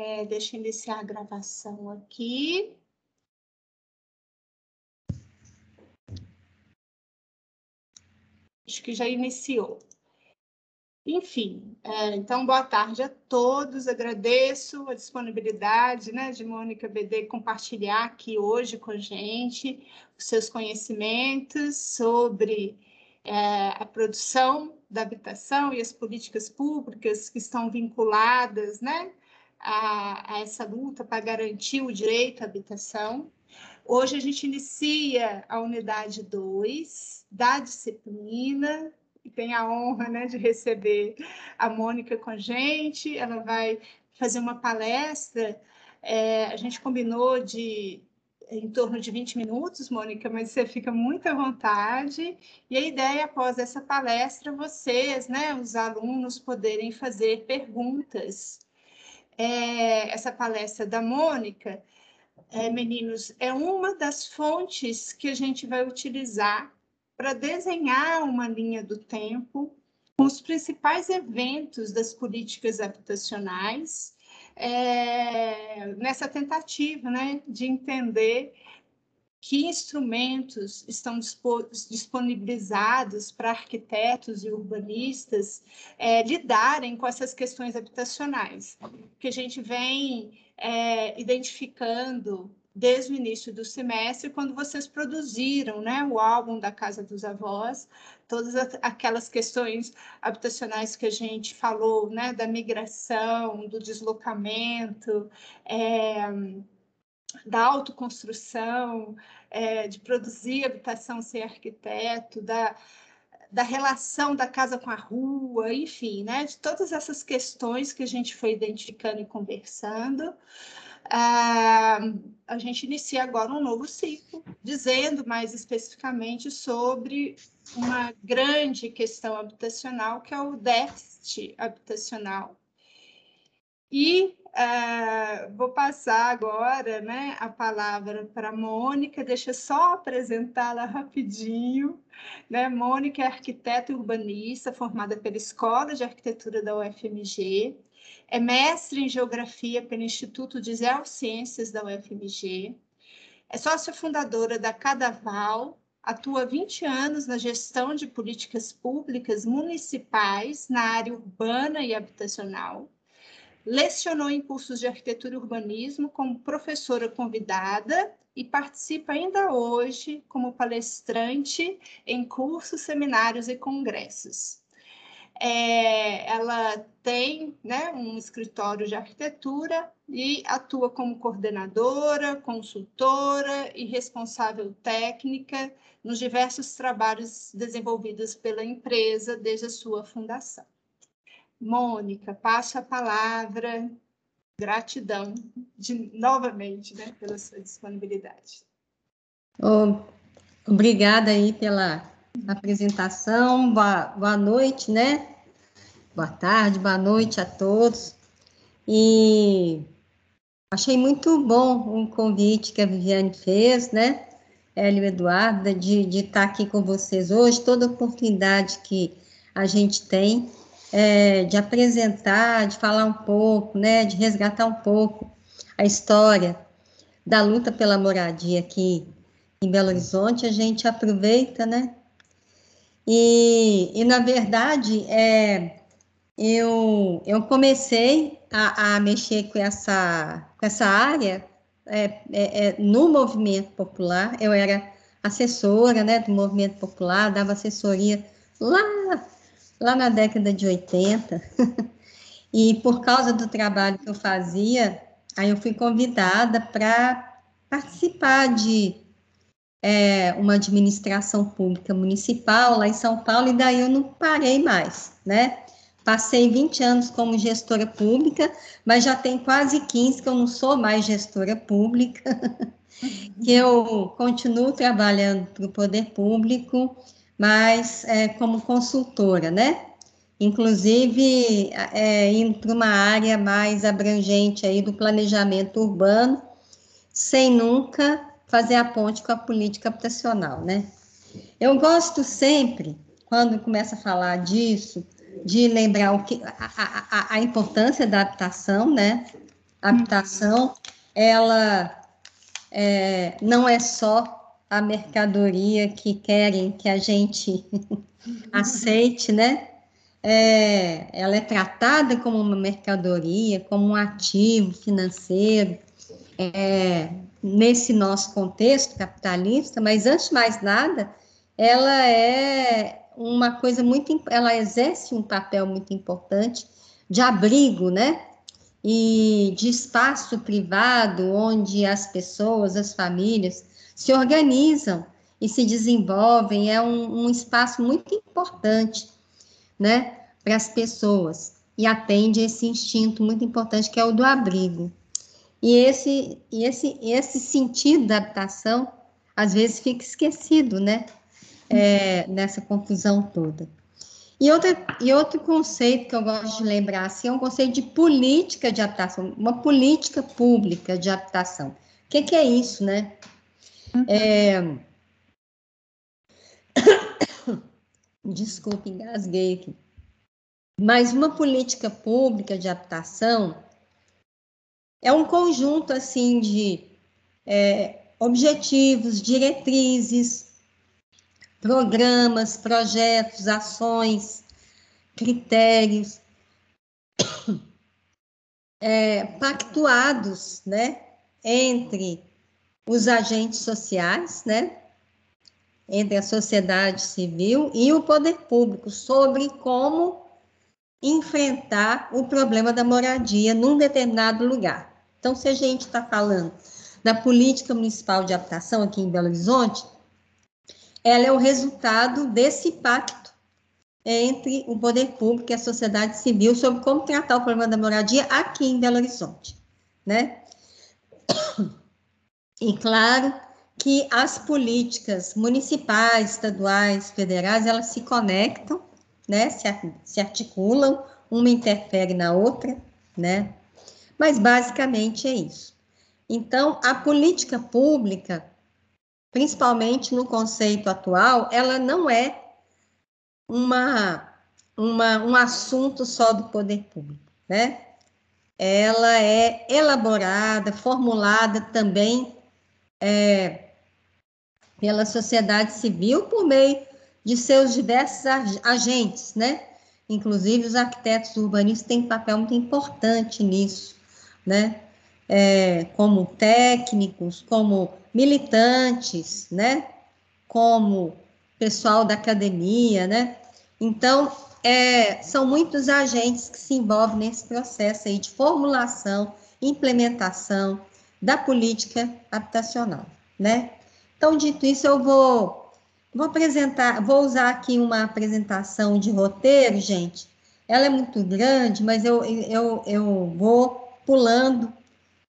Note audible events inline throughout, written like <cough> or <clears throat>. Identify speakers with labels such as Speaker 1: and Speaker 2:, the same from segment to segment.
Speaker 1: É, deixa eu iniciar a gravação aqui. Acho que já iniciou. Enfim, é, então, boa tarde a todos. Agradeço a disponibilidade né, de Mônica BD compartilhar aqui hoje com a gente os seus conhecimentos sobre é, a produção da habitação e as políticas públicas que estão vinculadas né, a, a essa luta para garantir o direito à habitação. Hoje a gente inicia a unidade 2 da disciplina e tem a honra né, de receber a Mônica com a gente. Ela vai fazer uma palestra. É, a gente combinou de em torno de 20 minutos, Mônica, mas você fica muito à vontade. E a ideia, após essa palestra, vocês, né, os alunos, poderem fazer perguntas. É, essa palestra da Mônica, é, meninos, é uma das fontes que a gente vai utilizar para desenhar uma linha do tempo com os principais eventos das políticas habitacionais é, nessa tentativa né, de entender que instrumentos estão disponibilizados para arquitetos e urbanistas é, lidarem com essas questões habitacionais, que a gente vem é, identificando desde o início do semestre, quando vocês produziram né, o álbum da Casa dos Avós, todas aquelas questões habitacionais que a gente falou, né, da migração, do deslocamento, é, da autoconstrução, é, de produzir habitação sem arquiteto, da, da relação da casa com a rua, enfim, né, de todas essas questões que a gente foi identificando e conversando. Ah, a gente inicia agora um novo ciclo, dizendo mais especificamente sobre uma grande questão habitacional, que é o déficit habitacional. E uh, vou passar agora né, a palavra para a Mônica, deixa só apresentá-la rapidinho. Né? Mônica é arquiteta urbanista, formada pela Escola de Arquitetura da UFMG, é mestre em Geografia pelo Instituto de Geociências da UFMG, é sócia fundadora da Cadaval, atua 20 anos na gestão de políticas públicas municipais na área urbana e habitacional. Lecionou em cursos de arquitetura e urbanismo como professora convidada e participa ainda hoje como palestrante em cursos, seminários e congressos. É, ela tem né, um escritório de arquitetura e atua como coordenadora, consultora e responsável técnica nos diversos trabalhos desenvolvidos pela empresa desde a sua fundação. Mônica, passo a palavra. Gratidão de, novamente né, pela sua disponibilidade.
Speaker 2: Oh, obrigada aí pela apresentação. Boa, boa noite, né? Boa tarde, boa noite a todos. E achei muito bom o convite que a Viviane fez, né? Hélio Eduardo, de, de estar aqui com vocês hoje, toda oportunidade que a gente tem é, de apresentar, de falar um pouco, né? De resgatar um pouco a história da luta pela moradia aqui em Belo Horizonte, a gente aproveita, né? E, e na verdade, é, eu, eu comecei a, a mexer com essa, com essa área é, é, é, no movimento popular. Eu era assessora né, do movimento popular, dava assessoria lá, lá na década de 80. <laughs> e por causa do trabalho que eu fazia, aí eu fui convidada para participar de é, uma administração pública municipal lá em São Paulo, e daí eu não parei mais, né? Passei 20 anos como gestora pública, mas já tem quase 15 que eu não sou mais gestora pública, <laughs> que eu continuo trabalhando para o poder público, mas é, como consultora, né? Inclusive, é, indo para uma área mais abrangente aí do planejamento urbano, sem nunca fazer a ponte com a política habitacional, né? Eu gosto sempre, quando começa a falar disso, de lembrar o que, a, a, a importância da habitação, né? habitação, ela é, não é só a mercadoria que querem que a gente <laughs> aceite, né? É, ela é tratada como uma mercadoria, como um ativo financeiro, é, nesse nosso contexto capitalista, mas antes de mais nada, ela é uma coisa muito, ela exerce um papel muito importante de abrigo, né? E de espaço privado onde as pessoas, as famílias se organizam e se desenvolvem, é um, um espaço muito importante, né, para as pessoas e atende esse instinto muito importante que é o do abrigo. E esse, e esse, esse sentido da adaptação, às vezes, fica esquecido, né? É, nessa confusão toda. E, outra, e outro conceito que eu gosto de lembrar assim, é um conceito de política de adaptação, uma política pública de adaptação. O que, que é isso, né? Uhum. É... <coughs> Desculpe, engasguei aqui. Mas uma política pública de adaptação é um conjunto assim de é, objetivos, diretrizes, programas, projetos, ações, critérios <coughs> é, pactuados, né, entre os agentes sociais, né, entre a sociedade civil e o poder público sobre como enfrentar o problema da moradia num determinado lugar. Então, se a gente está falando da política municipal de habitação aqui em Belo Horizonte, ela é o resultado desse pacto entre o poder público e a sociedade civil sobre como tratar o problema da moradia aqui em Belo Horizonte, né? E claro que as políticas municipais, estaduais, federais, elas se conectam né, se, se articulam, uma interfere na outra, né? Mas basicamente é isso. Então, a política pública, principalmente no conceito atual, ela não é uma, uma, um assunto só do poder público, né? Ela é elaborada, formulada também é, pela sociedade civil por meio de seus diversos agentes, né? Inclusive, os arquitetos urbanistas têm um papel muito importante nisso, né? É, como técnicos, como militantes, né? Como pessoal da academia, né? Então, é, são muitos agentes que se envolvem nesse processo aí de formulação, implementação da política habitacional, né? Então, dito isso, eu vou Vou apresentar, vou usar aqui uma apresentação de roteiro, gente. Ela é muito grande, mas eu, eu, eu vou pulando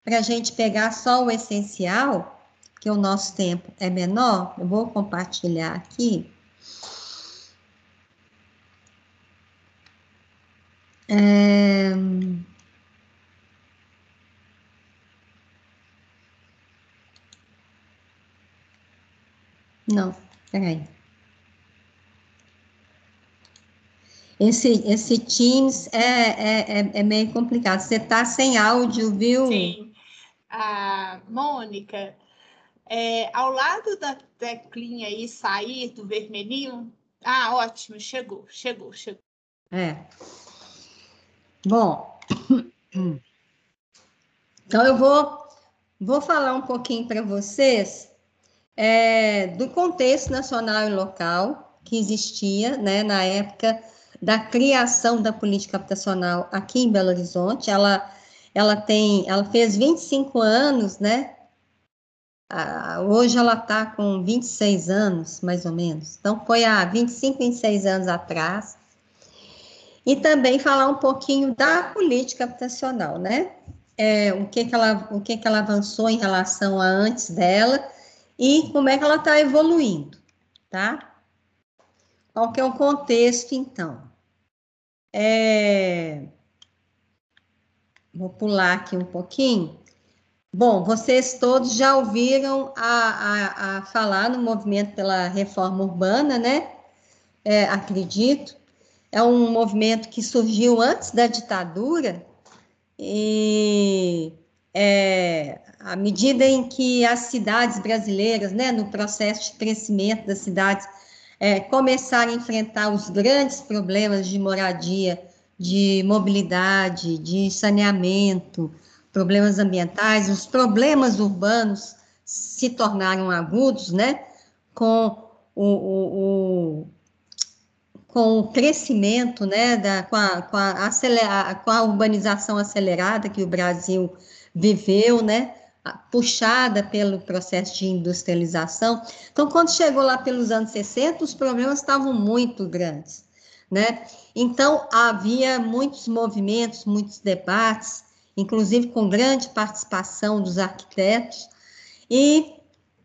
Speaker 2: para a gente pegar só o essencial, que o nosso tempo é menor. Eu vou compartilhar aqui. É... Não. Peraí. Esse, esse Teams é, é, é, é meio complicado. Você está sem áudio, viu?
Speaker 1: Sim. A Mônica, é, ao lado da teclinha aí, sair do vermelhinho. Ah, ótimo, chegou, chegou, chegou.
Speaker 2: É. Bom, então eu vou, vou falar um pouquinho para vocês é, do contexto nacional e local que existia né, na época da criação da política habitacional aqui em Belo Horizonte. Ela, ela tem, ela fez 25 anos, né? Hoje ela está com 26 anos, mais ou menos. Então, foi há 25, 26 anos atrás. E também falar um pouquinho da política habitacional, né? É, o que, que, ela, o que, que ela avançou em relação a antes dela e como é que ela está evoluindo, tá? Qual que é o contexto, então? É... Vou pular aqui um pouquinho. Bom, vocês todos já ouviram a, a, a falar no movimento pela reforma urbana, né? É, acredito. É um movimento que surgiu antes da ditadura e é, à medida em que as cidades brasileiras, né, no processo de crescimento das cidades, é, começarem a enfrentar os grandes problemas de moradia, de mobilidade, de saneamento, problemas ambientais, os problemas urbanos se tornaram agudos, né, com o, o, o com o crescimento, né, da, com, a, com, a com a urbanização acelerada que o Brasil viveu, né, puxada pelo processo de industrialização. Então, quando chegou lá pelos anos 60, os problemas estavam muito grandes, né? Então, havia muitos movimentos, muitos debates, inclusive com grande participação dos arquitetos, e,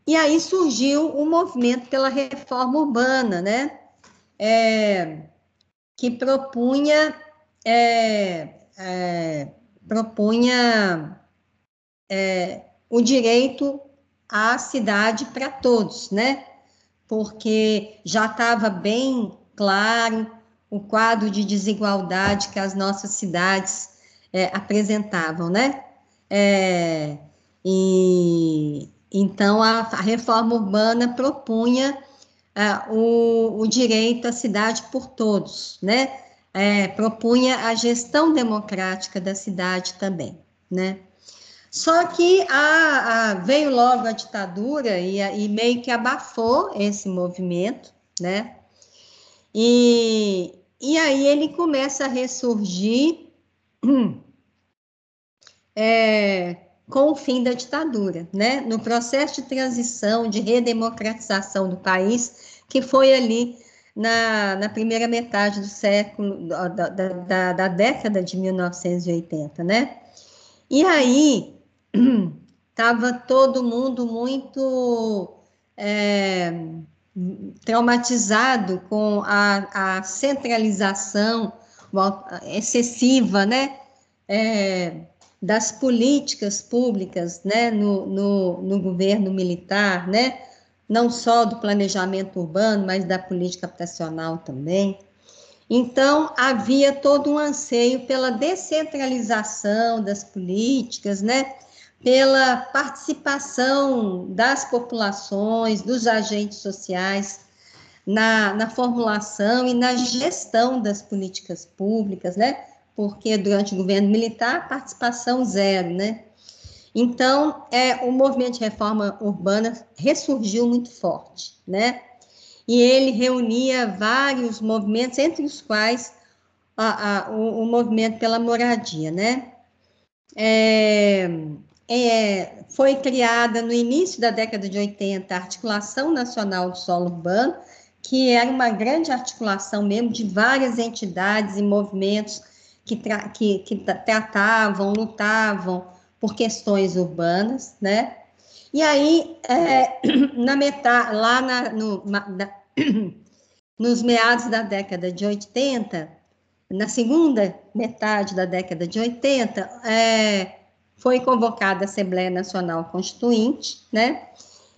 Speaker 2: e aí surgiu o movimento pela reforma urbana, né? É, que propunha, é, é, propunha é, o direito à cidade para todos, né? Porque já estava bem claro o quadro de desigualdade que as nossas cidades é, apresentavam, né? É, e então a, a, reforma urbana propunha é, o, o, direito à cidade por todos, né? É, propunha a gestão democrática da cidade também, né? Só que a, a, veio logo a ditadura e, e, meio que abafou esse movimento, né? E, e aí ele começa a ressurgir <clears throat> é, com o fim da ditadura, né? No processo de transição, de redemocratização do país, que foi ali na, na primeira metade do século, da, da, da década de 1980, né? E aí estava todo mundo muito é, traumatizado com a, a, centralização excessiva, né, é, das políticas públicas, né, no, no, no, governo militar, né, não só do planejamento urbano, mas da política habitacional também. Então, havia todo um anseio pela descentralização das políticas, né, pela participação das populações, dos agentes sociais na, na formulação e na gestão das políticas públicas, né? Porque durante o governo militar, participação zero, né? Então, é, o movimento de reforma urbana ressurgiu muito forte, né? E ele reunia vários movimentos, entre os quais a, a, o, o, movimento pela moradia, né? É, é, foi criada no início da década de 80 a Articulação Nacional do Solo Urbano, que era uma grande articulação mesmo de várias entidades e movimentos que, tra que, que tratavam, lutavam por questões urbanas, né? E aí, é, <clears throat> na metade, lá na, no, na, <clears throat> nos meados da década de 80, na segunda metade da década de 80, é, foi convocada a Assembleia Nacional Constituinte, né?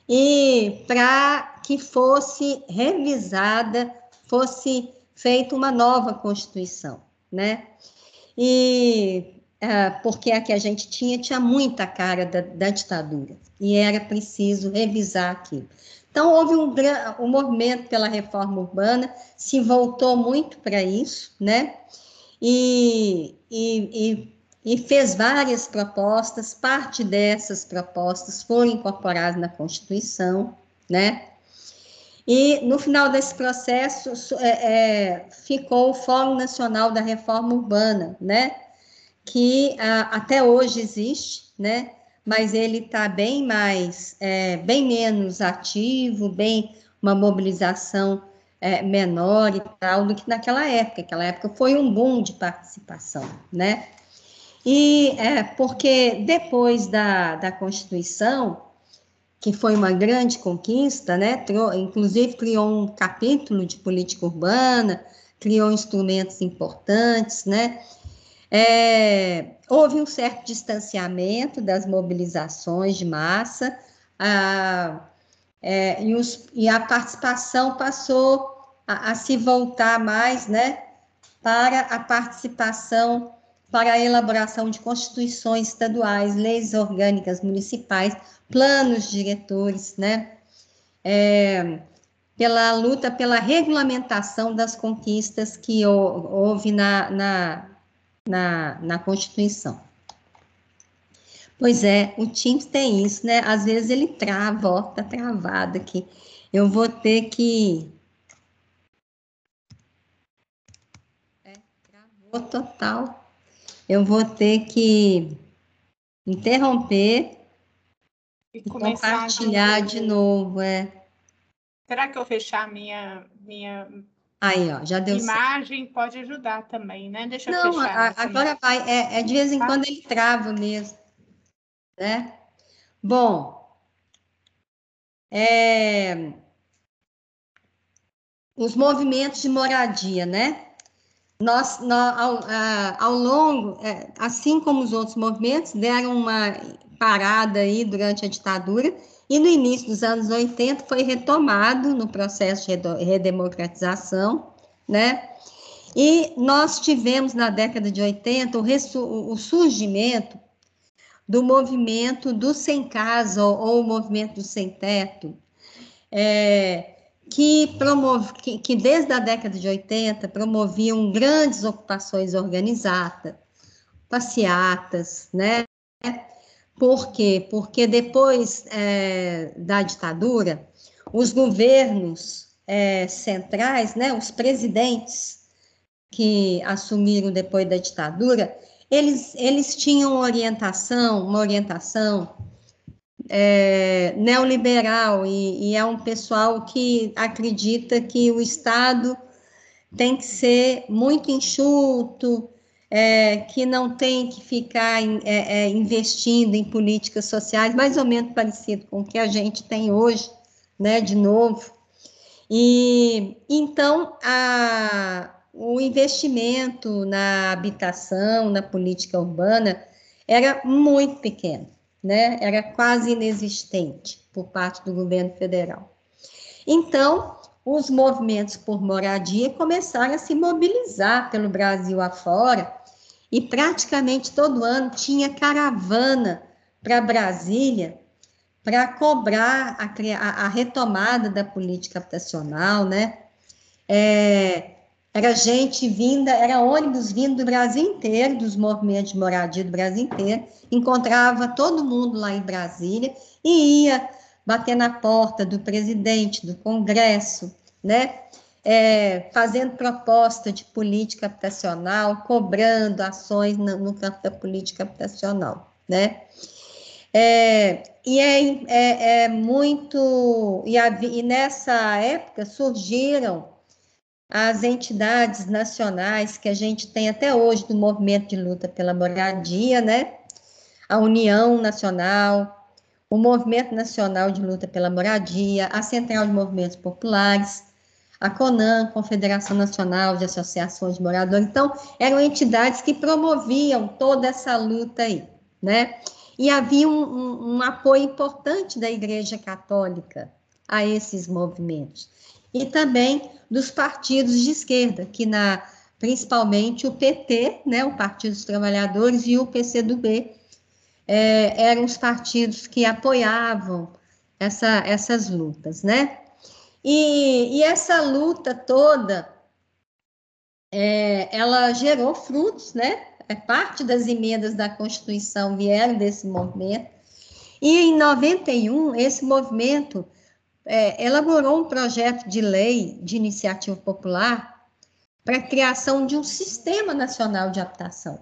Speaker 2: E para que fosse revisada, fosse feita uma nova Constituição, né? E é, porque a que a gente tinha tinha muita cara da, da ditadura e era preciso revisar aquilo. Então, houve um, um movimento pela reforma urbana, se voltou muito para isso, né? E, e, e e fez várias propostas, parte dessas propostas foram incorporadas na Constituição, né? E no final desse processo é, é, ficou o Fórum Nacional da Reforma Urbana, né? Que a, até hoje existe, né? Mas ele está bem mais, é, bem menos ativo, bem uma mobilização é, menor e tal do que naquela época. Aquela época foi um boom de participação, né? E é, porque depois da, da Constituição, que foi uma grande conquista, né? inclusive criou um capítulo de política urbana, criou instrumentos importantes, né? É, houve um certo distanciamento das mobilizações de massa, a, é, e, os, e, a participação passou a, a, se voltar mais, né, para a participação para a elaboração de constituições estaduais, leis orgânicas municipais, planos diretores, né? É, pela luta pela regulamentação das conquistas que houve na, na, na, na Constituição. Pois é, o Teams tem isso, né? Às vezes ele trava, ó, tá travado aqui. Eu vou ter que. É, total. Eu vou ter que interromper e, e compartilhar de novo, é.
Speaker 1: Será que eu fechar minha minha
Speaker 2: Aí, ó, já deu
Speaker 1: Imagem certo. pode ajudar também, né? Deixa
Speaker 2: eu
Speaker 1: fechar.
Speaker 2: Não, agora vai. É, é, de vez em tá. quando ele trava mesmo né? Bom, é, os movimentos de moradia, né? Nós, nós ao, ao, longo, é, assim como os outros movimentos, deram uma parada aí durante a ditadura, e no início dos anos 80 foi retomado no processo de redemocratização, né? E nós tivemos na década de 80 o, o surgimento do movimento do sem casa ou o movimento do sem teto, é, que, promove, que, que, desde a década de 80 promoviam grandes ocupações organizadas, passeatas, né? Por quê? Porque depois é, da ditadura, os governos é, centrais, né, os presidentes que assumiram depois da ditadura, eles, eles tinham orientação, uma orientação é, neoliberal, e, e, é um pessoal que acredita que o Estado tem que ser muito enxuto, é, que não tem que ficar é, é, investindo em políticas sociais, mais ou menos parecido com o que a gente tem hoje, né, de novo. E então a, o investimento na habitação, na política urbana, era muito pequeno, né? Era quase inexistente por parte do governo federal. Então, os movimentos por moradia começaram a se mobilizar pelo Brasil afora, e praticamente todo ano tinha caravana para Brasília para cobrar a, a, retomada da política habitacional, né? É, era gente vinda, era ônibus vindo do Brasil inteiro, dos movimentos de moradia do Brasil inteiro, encontrava todo mundo lá em Brasília e ia bater na porta do presidente, do Congresso, né? É, fazendo proposta de política habitacional, cobrando ações no, campo da política habitacional, né? É, e é, é, é muito. E, a, e nessa época surgiram as entidades nacionais que a gente tem até hoje do movimento de luta pela moradia, né? A União Nacional, o Movimento Nacional de Luta pela Moradia, a Central de Movimentos Populares, a CONAN, Confederação Nacional de Associações de Moradores. Então, eram entidades que promoviam toda essa luta aí, né? E havia um, um, um apoio importante da Igreja Católica a esses movimentos e também dos partidos de esquerda, que na principalmente o PT, né, o Partido dos Trabalhadores e o PCdoB, é, eram os partidos que apoiavam essa, essas lutas, né? E, e essa luta toda, é, ela gerou frutos, né? É, parte das emendas da Constituição vieram desse movimento. E em 91, esse movimento é, elaborou um projeto de lei de iniciativa popular para a criação de um sistema nacional de habitação,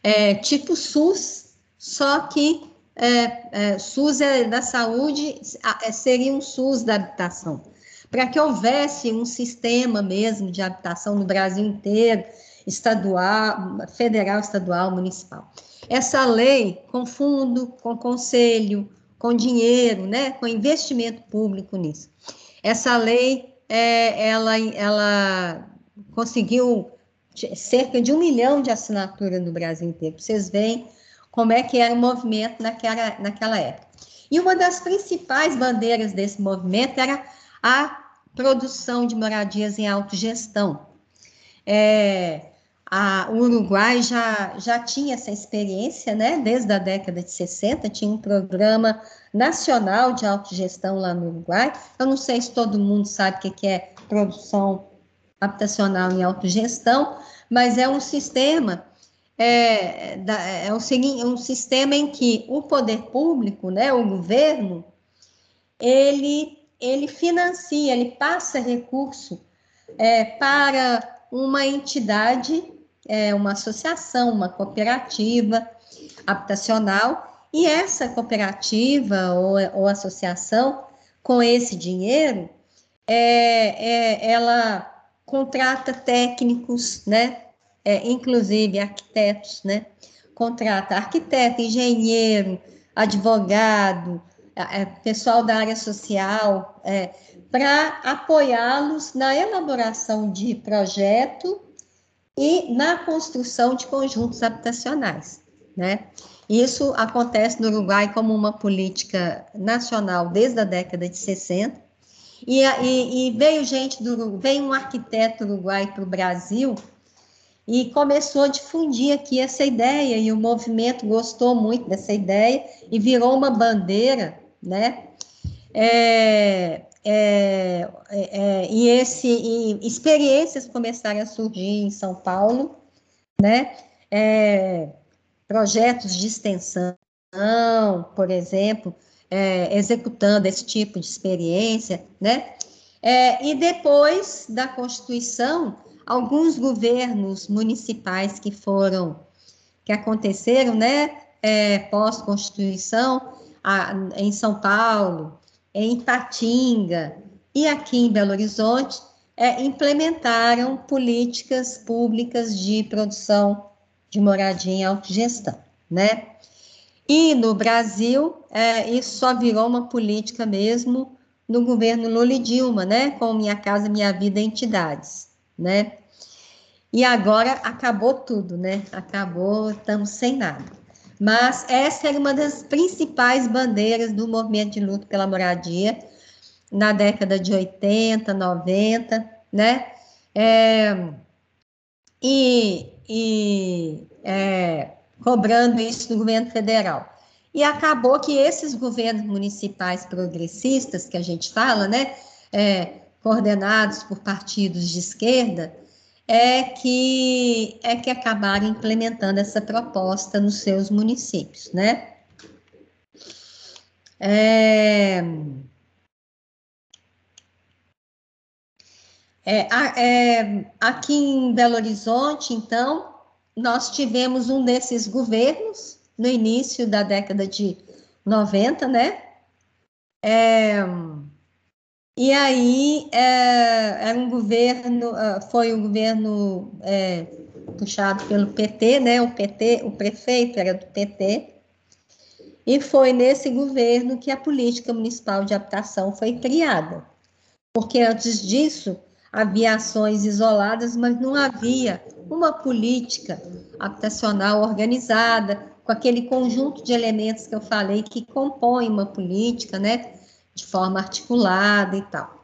Speaker 2: é, tipo SUS, só que é, é SUS é da saúde, é, seria um SUS da habitação, para que houvesse um sistema mesmo de habitação no Brasil inteiro, estadual, federal, estadual, municipal. Essa lei, com fundo, com conselho, com dinheiro, né, com investimento público nisso. Essa lei, é, ela, ela conseguiu cerca de um milhão de assinaturas no Brasil inteiro. Vocês veem como é que era o movimento naquela, naquela época. E uma das principais bandeiras desse movimento era a produção de moradias em autogestão. É, a, o Uruguai já, já tinha essa experiência, né? Desde a década de 60, tinha um programa nacional de autogestão lá no Uruguai. Eu não sei se todo mundo sabe o que é produção habitacional em autogestão, mas é um sistema é, é, um, é um sistema em que o poder público, né, o governo, ele, ele financia, ele passa recurso é, para uma entidade é, uma associação, uma cooperativa habitacional, e essa cooperativa ou, ou associação, com esse dinheiro, é, é, ela contrata técnicos, né? É, inclusive arquitetos, né? Contrata arquiteto, engenheiro, advogado, é, pessoal da área social, é, para apoiá-los na elaboração de projeto e na construção de conjuntos habitacionais, né? Isso acontece no Uruguai como uma política nacional desde a década de 60, e, e, e veio gente do veio um arquiteto uruguai para o Brasil e começou a difundir aqui essa ideia, e o movimento gostou muito dessa ideia e virou uma bandeira, né? É, é, é, é, e, esse, e experiências começaram a surgir em São Paulo, né? É, projetos de extensão, por exemplo, é, executando esse tipo de experiência, né? É, e depois da Constituição, alguns governos municipais que foram, que aconteceram, né? Pós-Constituição, em São Paulo, em Tatinga e aqui em Belo Horizonte, é, implementaram políticas públicas de produção de moradia em autogestão, né? E no Brasil, é, isso só virou uma política mesmo no governo Lula e Dilma, né? Com Minha Casa Minha Vida Entidades, né? E agora acabou tudo, né? Acabou, estamos sem nada. Mas essa era uma das principais bandeiras do movimento de luta pela moradia na década de 80, 90, né? É, e, e é, cobrando isso do governo federal. E acabou que esses governos municipais progressistas que a gente fala, né, é, coordenados por partidos de esquerda, é que é que acabaram implementando essa proposta nos seus municípios, né? É, é, é, aqui em Belo Horizonte, então, nós tivemos um desses governos no início da década de 90, né? É, e aí é, era um governo, ah, foi um governo é, puxado pelo PT, né? O PT, o prefeito era do PT, e foi nesse governo que a política municipal de habitação foi criada. Porque antes disso havia ações isoladas, mas não havia uma política habitacional organizada, com aquele conjunto de elementos que eu falei que compõem uma política, né? De forma articulada e tal.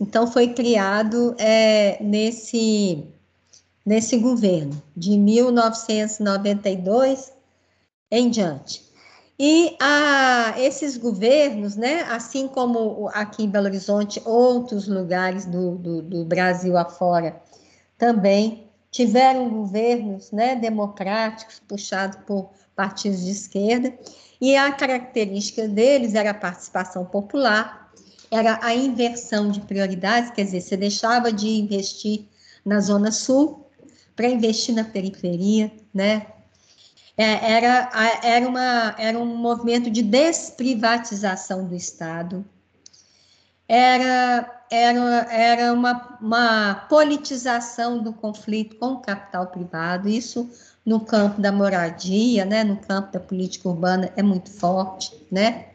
Speaker 2: Então, foi criado é, nesse, nesse governo, de 1992 em diante. E a, esses governos, né, assim como aqui em Belo Horizonte, outros lugares do, do, do Brasil afora também tiveram governos né, democráticos puxados por partidos de esquerda, e a característica deles era a participação popular, era a inversão de prioridades, quer dizer, você deixava de investir na Zona Sul para investir na periferia, né? É, era, era, uma, era um movimento de desprivatização do Estado, era, era, era uma, uma politização do conflito com o capital privado, isso no campo da moradia, né, no campo da política urbana é muito forte, né?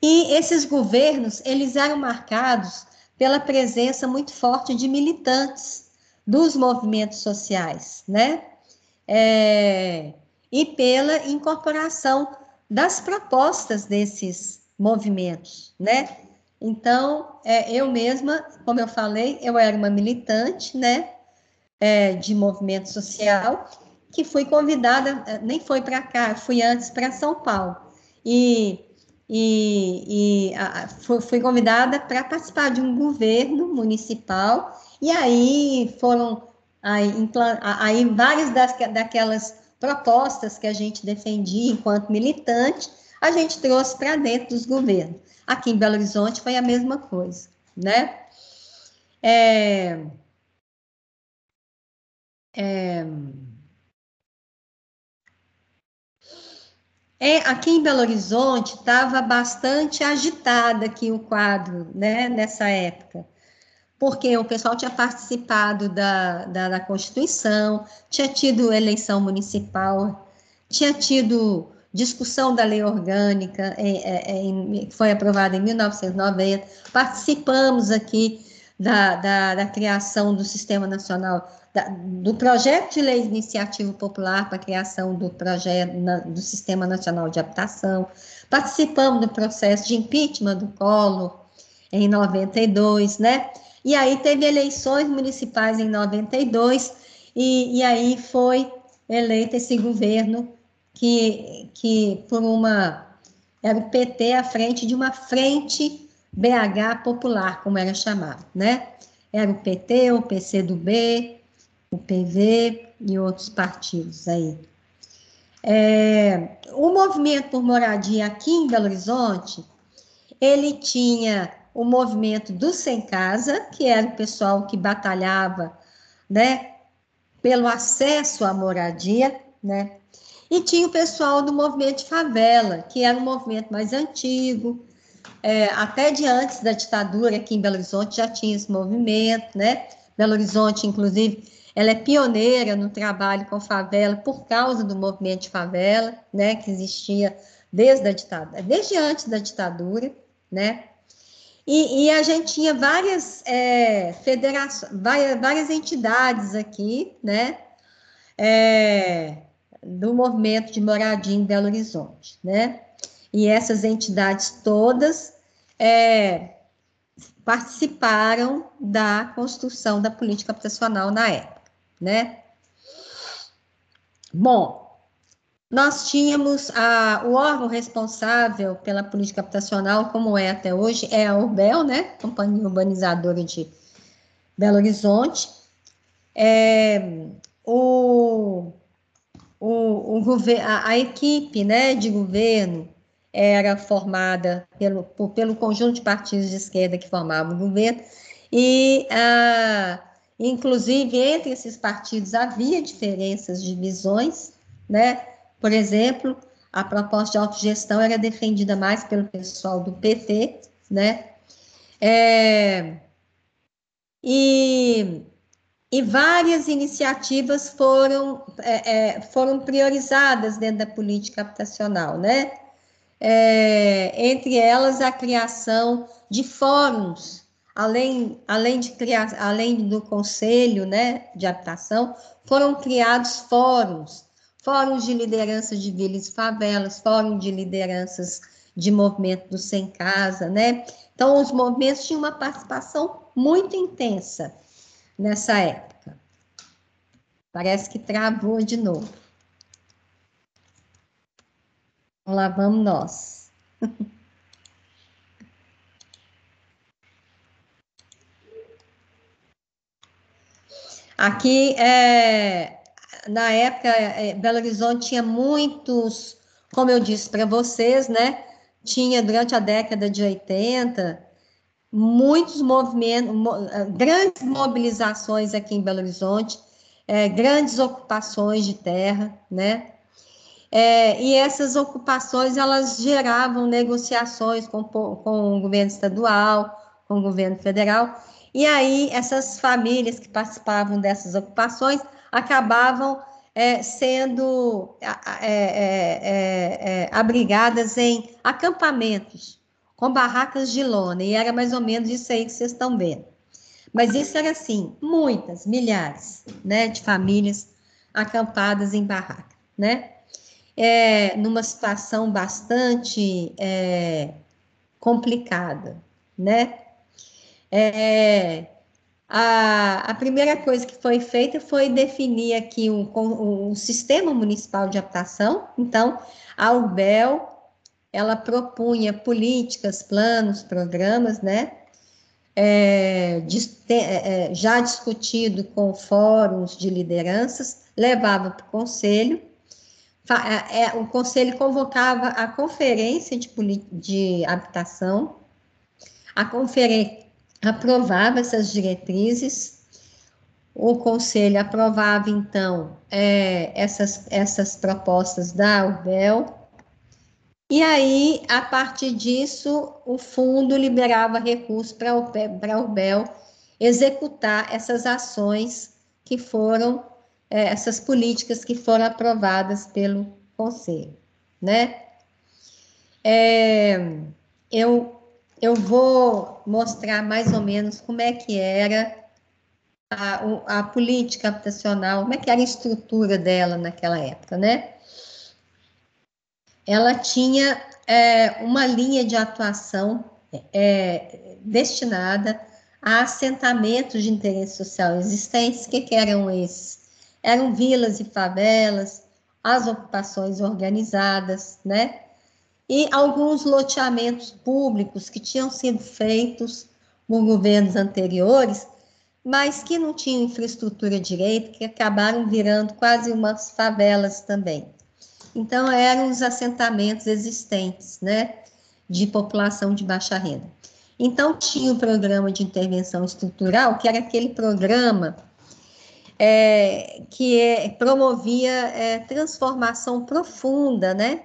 Speaker 2: E esses governos, eles eram marcados pela presença muito forte de militantes dos movimentos sociais, né? É, e pela incorporação das propostas desses movimentos, né? Então, é, eu mesma, como eu falei, eu era uma militante, né? é, de movimento social, que fui convidada, é, nem foi para cá, fui antes para São Paulo. E, e, e a, fui convidada para participar de um governo municipal, e aí foram aí, aí várias das, daquelas propostas que a gente defendia enquanto militante, a gente trouxe para dentro dos governos. Aqui em Belo Horizonte foi a mesma coisa, né? É, é, é, aqui em Belo Horizonte estava bastante agitada aqui o quadro, né, nessa época, porque o pessoal tinha participado da, da, da Constituição, tinha tido eleição municipal, tinha tido discussão da lei orgânica, que foi aprovada em 1990, participamos aqui da, da, da criação do Sistema Nacional, da, do projeto de lei de iniciativa popular para a criação do projeto na, do Sistema Nacional de Habitação, participamos do processo de impeachment do Collor em 92, né? E aí teve eleições municipais em 92, e, e aí foi eleito esse governo que, que por uma era o PT à frente de uma frente BH popular, como era chamado, né? Era o PT, o PCdoB, o PV e outros partidos aí. É, o movimento por moradia aqui em Belo Horizonte, ele tinha o movimento do Sem Casa, que era o pessoal que batalhava, né, pelo acesso à moradia, né, e tinha o pessoal do movimento de favela, que era um movimento mais antigo, é, até de antes da ditadura aqui em Belo Horizonte já tinha esse movimento, né? Belo Horizonte, inclusive, ela é pioneira no trabalho com favela por causa do movimento de favela, né? Que existia desde a ditadura, desde antes da ditadura, né? E, e a gente tinha várias é, federações, várias, várias entidades aqui, né? É, do movimento de moradia em Belo Horizonte, né? E essas entidades todas é, participaram da construção da política habitacional na época, né? Bom, nós tínhamos a, o órgão responsável pela política habitacional, como é até hoje, é a Urbel, né? Companhia Urbanizadora de Belo Horizonte. É, o, o, o a, a, equipe né, de governo era formada pelo, por, pelo conjunto de partidos de esquerda que formavam o governo, e, ah, inclusive, entre esses partidos havia diferenças de visões, né? Por exemplo, a proposta de autogestão era defendida mais pelo pessoal do PT, né? É, e e várias iniciativas foram, é, é, foram priorizadas dentro da política habitacional, né? É, entre elas a criação de fóruns, além, além, de criar, além do conselho né, de habitação, foram criados fóruns, fóruns de liderança de vilas e favelas, fórum de lideranças de movimento do sem casa, né? Então, os movimentos tinham uma participação muito intensa nessa época. Parece que travou de novo. Lá vamos nós. <laughs> Aqui, é, na época, é, Belo Horizonte tinha muitos, como eu disse para vocês, né? Tinha durante a década de 80, muitos movimentos, eh, grandes mobilizações aqui em Belo Horizonte, é, grandes ocupações de terra, né? É, e essas ocupações elas geravam negociações com, com o governo estadual, com o governo federal, e aí essas famílias que participavam dessas ocupações acabavam é, sendo é, abrigadas em acampamentos com barracas de lona, e era mais ou menos isso aí que vocês estão vendo. Mas isso era assim, muitas, milhares, né, de famílias acampadas em barraca, né? É, numa situação bastante é, complicada, né? É, a, a primeira coisa que foi feita foi definir aqui um, um sistema municipal de habitação. Então, a UBEL, ela propunha políticas, planos, programas, né? É, de, é, é, já discutido com fóruns de lideranças, levava para o conselho, é, é, o conselho convocava a conferência de, de habitação, a conferência aprovava essas diretrizes, o conselho aprovava, então, é, essas, essas propostas da UBEL, e aí, a partir disso, o fundo liberava recursos para a UBEL executar essas ações que foram, é, essas políticas que foram aprovadas pelo conselho, né? É, eu eu vou mostrar mais ou menos como é que era a, a, política habitacional, como é que era a estrutura dela naquela época, né? Ela tinha é, uma linha de atuação é, destinada a assentamentos de interesse social existentes. O que, que eram esses? Eram vilas e favelas, as ocupações organizadas, né? E alguns loteamentos públicos que tinham sido feitos por governos anteriores, mas que não tinham infraestrutura direita, que acabaram virando quase umas favelas também. Então, eram os assentamentos existentes, né, de população de baixa renda. Então, tinha o programa de intervenção estrutural, que era aquele programa é, que é, promovia é, transformação profunda, né,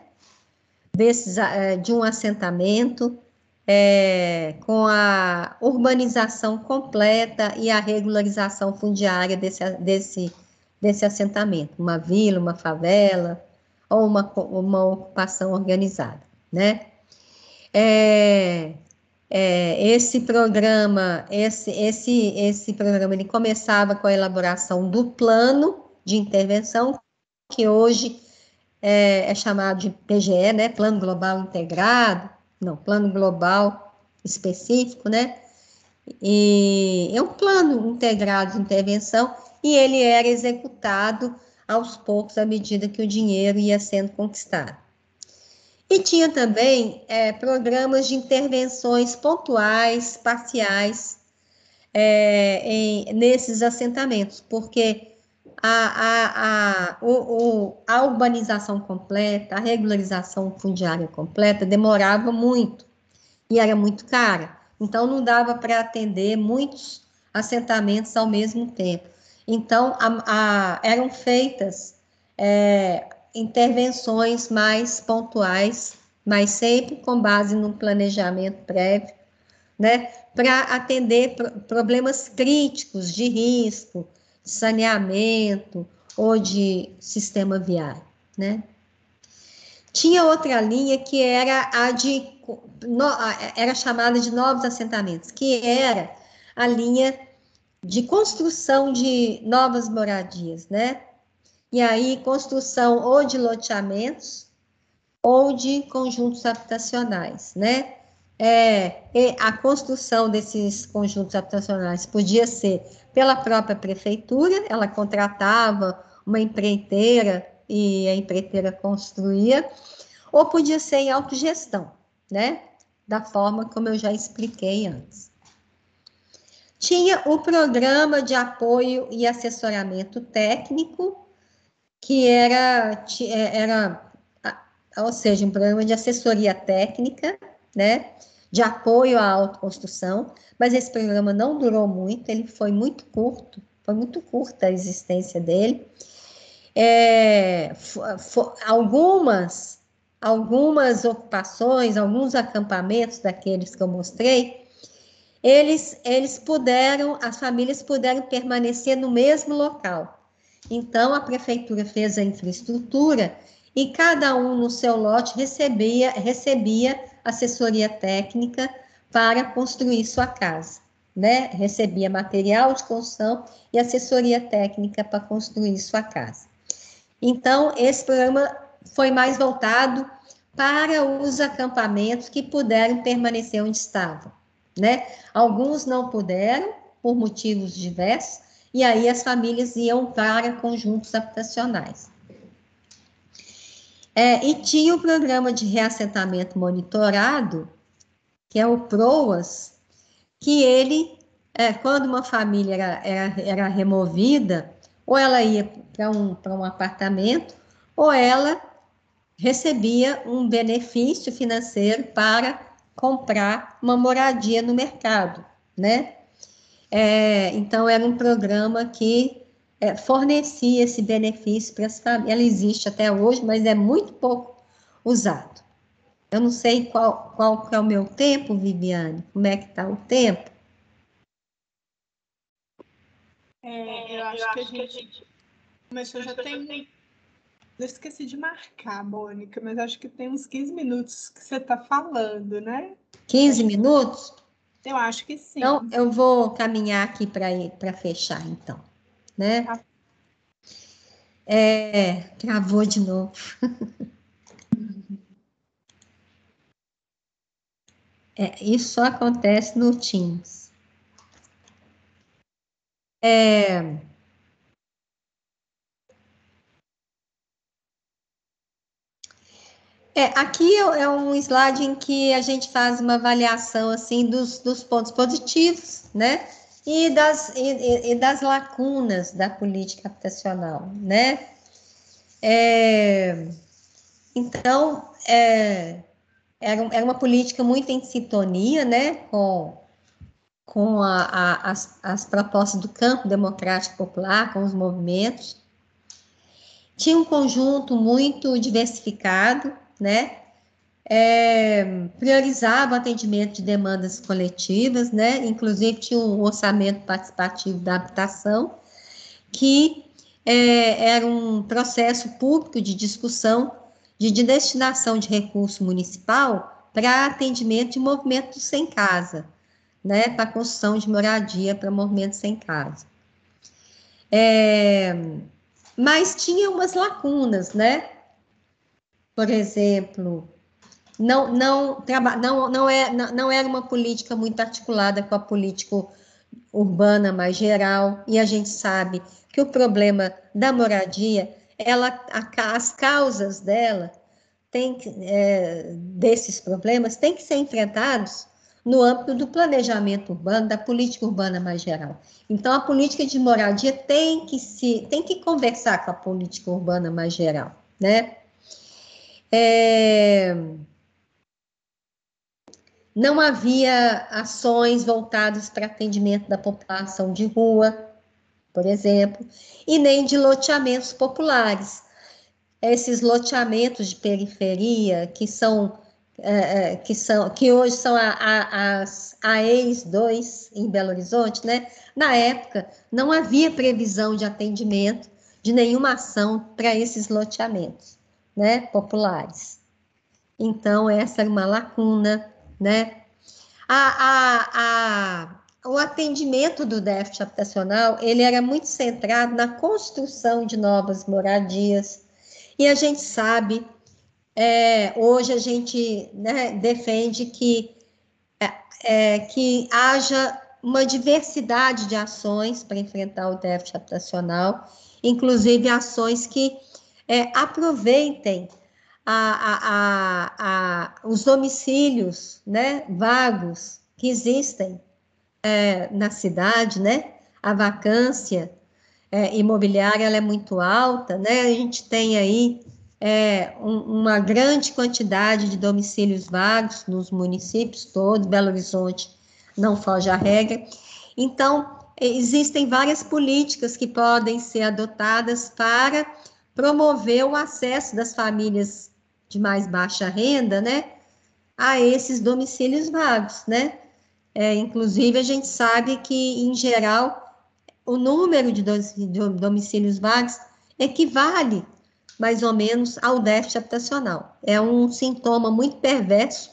Speaker 2: desses, eh, de um assentamento, é, com a urbanização completa e a regularização fundiária desse, desse, desse assentamento, uma vila, uma favela ou uma, uma ocupação organizada, né? É, é, esse programa, esse, esse, esse programa, ele começava com a elaboração do plano de intervenção, que hoje é, é chamado de PGE, né? Plano Global Integrado, não, Plano Global Específico, né? E é um plano integrado de intervenção e ele era executado aos poucos à medida que o dinheiro ia sendo conquistado. E tinha também é, programas de intervenções pontuais, parciais, é, em, nesses assentamentos, porque a, a, a, o, o, a urbanização completa, a regularização fundiária completa demorava muito e era muito cara. Então, não dava para atender muitos assentamentos ao mesmo tempo. Então, a, a, eram feitas é, intervenções mais pontuais, mas sempre com base no planejamento prévio, né, para atender problemas críticos de risco, saneamento ou de sistema viário, né? Tinha outra linha que era a de era chamada de novos assentamentos, que era a linha de construção de novas moradias, né? E aí construção ou de loteamentos ou de conjuntos habitacionais, né? É, a construção desses conjuntos habitacionais podia ser pela própria prefeitura, ela contratava uma empreiteira e a empreiteira construía, ou podia ser em autogestão, né? Da forma como eu já expliquei antes. Tinha o programa de apoio e assessoramento técnico, que era, é, era ou seja, um programa de assessoria técnica, né? De apoio à autoconstrução, mas esse programa não durou muito, ele foi muito curto, foi muito curta a existência dele. É, algumas, algumas ocupações, alguns acampamentos daqueles que eu mostrei, eles, eles puderam, as famílias puderam permanecer no mesmo local. Então, a prefeitura fez a infraestrutura e cada um no seu lote recebia, recebia assessoria técnica para construir sua casa, né? Recebia material de construção e assessoria técnica para construir sua casa. Então, esse programa foi mais voltado para os acampamentos que puderam permanecer onde estavam, né? Alguns não puderam por motivos diversos, e aí as famílias iam para conjuntos habitacionais. É, e tinha o programa de reassentamento monitorado, que é o PROAS, que ele, é, quando uma família era, era, era removida, ou ela ia para um, um apartamento, ou ela recebia um benefício financeiro para comprar uma moradia no mercado, né? É, então, era um programa que é, fornecia esse benefício para as famílias. Ela existe até hoje, mas é muito pouco usado. Eu não sei qual, qual é o meu tempo, Viviane, como é que está o tempo?
Speaker 1: É, eu acho que a gente começou já tem... Eu esqueci de marcar, Mônica, mas acho que tem uns 15 minutos que você está falando, né?
Speaker 2: 15 minutos?
Speaker 1: Eu acho que sim.
Speaker 2: Então, eu vou caminhar aqui para fechar, então. Né? Tá. É, travou de novo. <laughs> é, isso só acontece no Teams. É, É, aqui é, é um slide em que a gente faz uma avaliação assim dos, dos pontos positivos, né? E das, e, e das lacunas da política habitacional, né? É, então, é, era, era uma política muito em sintonia, né, com, com a, a, as, as propostas do campo democrático popular, com os movimentos. Tinha um conjunto muito diversificado, né? É, priorizava o atendimento de demandas coletivas, né? Inclusive tinha um orçamento participativo da habitação, que é, era um processo público de discussão de, de destinação de recurso municipal para atendimento de movimentos sem casa, né? Para construção de moradia para movimentos sem casa. É, mas tinha umas lacunas, né? por exemplo, não, não, não, não, é, não, era uma política muito articulada com a política urbana mais geral, e a gente sabe que o problema da moradia, ela, as causas dela, tem, é, desses problemas, têm que ser enfrentados no âmbito do planejamento urbano, da política urbana mais geral. Então, a política de moradia tem que se, tem que conversar com a política urbana mais geral, né? É, não havia ações voltadas para atendimento da população de rua, por exemplo, e nem de loteamentos populares. Esses loteamentos de periferia, que são, é, é que, são que hoje são a, a, as AES 2 em Belo Horizonte, né? Na época, não havia previsão de atendimento de nenhuma ação para esses loteamentos né, populares. Então, essa era uma lacuna, né? A, a, a, o atendimento do déficit habitacional, ele era muito centrado na construção de novas moradias, e a gente sabe, é, hoje a gente né, defende que, é, é, que haja uma diversidade de ações para enfrentar o déficit habitacional, inclusive ações que é, aproveitem a, a, a, os domicílios né, vagos que existem é, na cidade, né? A vacância é, imobiliária ela é muito alta, né? A gente tem aí é, um, uma grande quantidade de domicílios vagos nos municípios todos, Belo Horizonte não foge à regra. Então, existem várias políticas que podem ser adotadas para promover o acesso das famílias de mais baixa renda, né, a esses domicílios vagos, né? É, inclusive, a gente sabe que, em geral, o número de domicílios vagos equivale mais ou menos ao déficit habitacional. É um sintoma muito perverso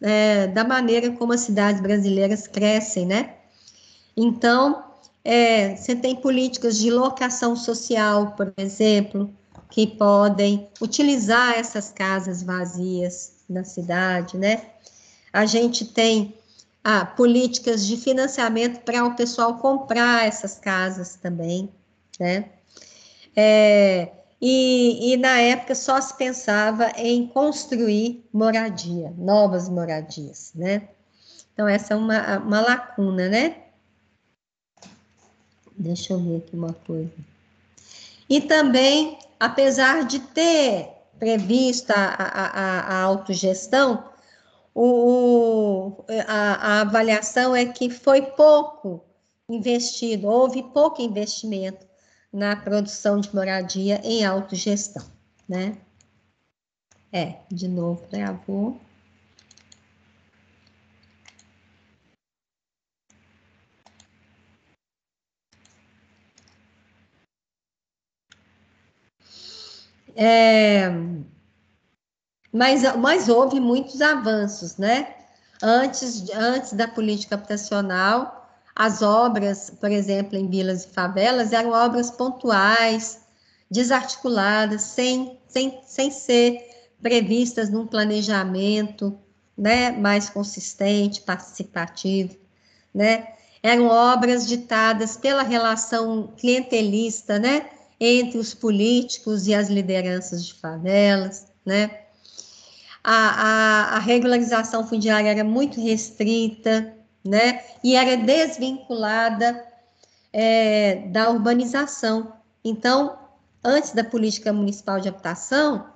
Speaker 2: é, da maneira como as cidades brasileiras crescem, né? Então, é, você tem políticas de locação social, por exemplo, que podem utilizar essas casas vazias na cidade, né? A gente tem ah, políticas de financiamento para o pessoal comprar essas casas também, né? É, e, e, na época só se pensava em construir moradia, novas moradias, né? Então, essa é uma, uma lacuna, né? Deixa eu ver aqui uma coisa. E também, apesar de ter previsto a, a, a, a autogestão, o, a, a avaliação é que foi pouco investido, houve pouco investimento na produção de moradia em autogestão, né? É, de novo, travou. É, mas, mas houve muitos avanços, né? Antes, antes da política habitacional, as obras, por exemplo, em vilas e favelas, eram obras pontuais, desarticuladas, sem, sem, sem ser previstas num planejamento né, mais consistente, participativo, né? Eram obras ditadas pela relação clientelista, né? Entre os políticos e as lideranças de favelas, né? A, a, a, regularização fundiária era muito restrita, né? E era desvinculada é, da urbanização. Então, antes da política municipal de habitação,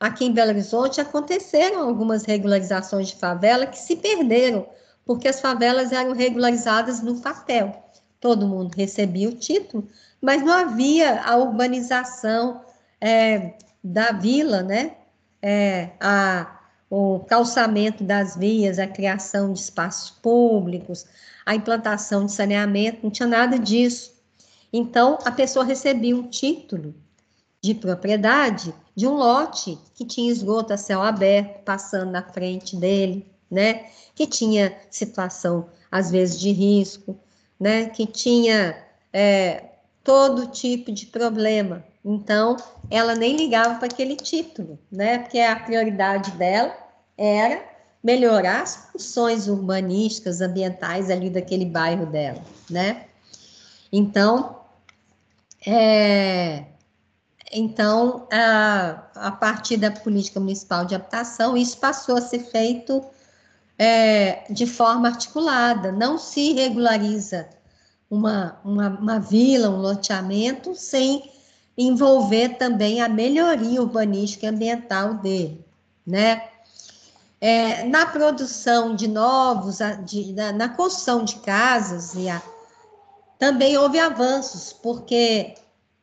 Speaker 2: aqui em Belo Horizonte aconteceram algumas regularizações de favela que se perderam, porque as favelas eram regularizadas no papel. Todo mundo recebia o título, mas não havia a urbanização é, da vila, né? É, a, o calçamento das vias, a criação de espaços públicos, a implantação de saneamento, não tinha nada disso. Então, a pessoa recebia um título de propriedade de um lote que tinha esgoto a céu aberto passando na frente dele, né? Que tinha situação, às vezes, de risco, né? Que tinha é, todo tipo de problema. Então, ela nem ligava para aquele título, né? Porque a prioridade dela era melhorar as funções urbanísticas, ambientais ali daquele bairro dela, né? Então, é, então a, a partir da política municipal de habitação, isso passou a ser feito é, de forma articulada, não se regulariza uma, uma, uma vila, um loteamento, sem envolver também a melhoria urbanística e ambiental dele, né? É, na produção de novos, de, na, na, construção de casas, e a, também houve avanços, porque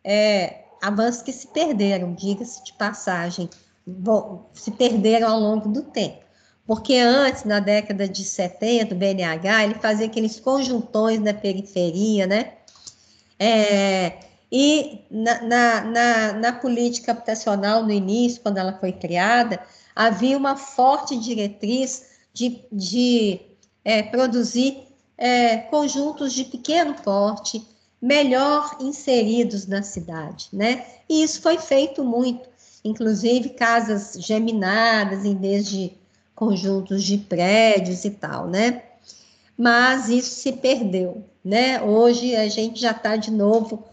Speaker 2: é, avanços que se perderam, diga-se de passagem, se perderam ao longo do tempo. Porque antes, na década de 70, o BNH, ele fazia aqueles conjuntões na periferia, né? É, e na, na, na, na, política habitacional, no início, quando ela foi criada, havia uma forte diretriz de, de é, produzir é, conjuntos de pequeno porte, melhor inseridos na cidade, né? E isso foi feito muito, inclusive casas geminadas em vez de conjuntos de prédios e tal, né? Mas isso se perdeu, né? Hoje a gente já está de novo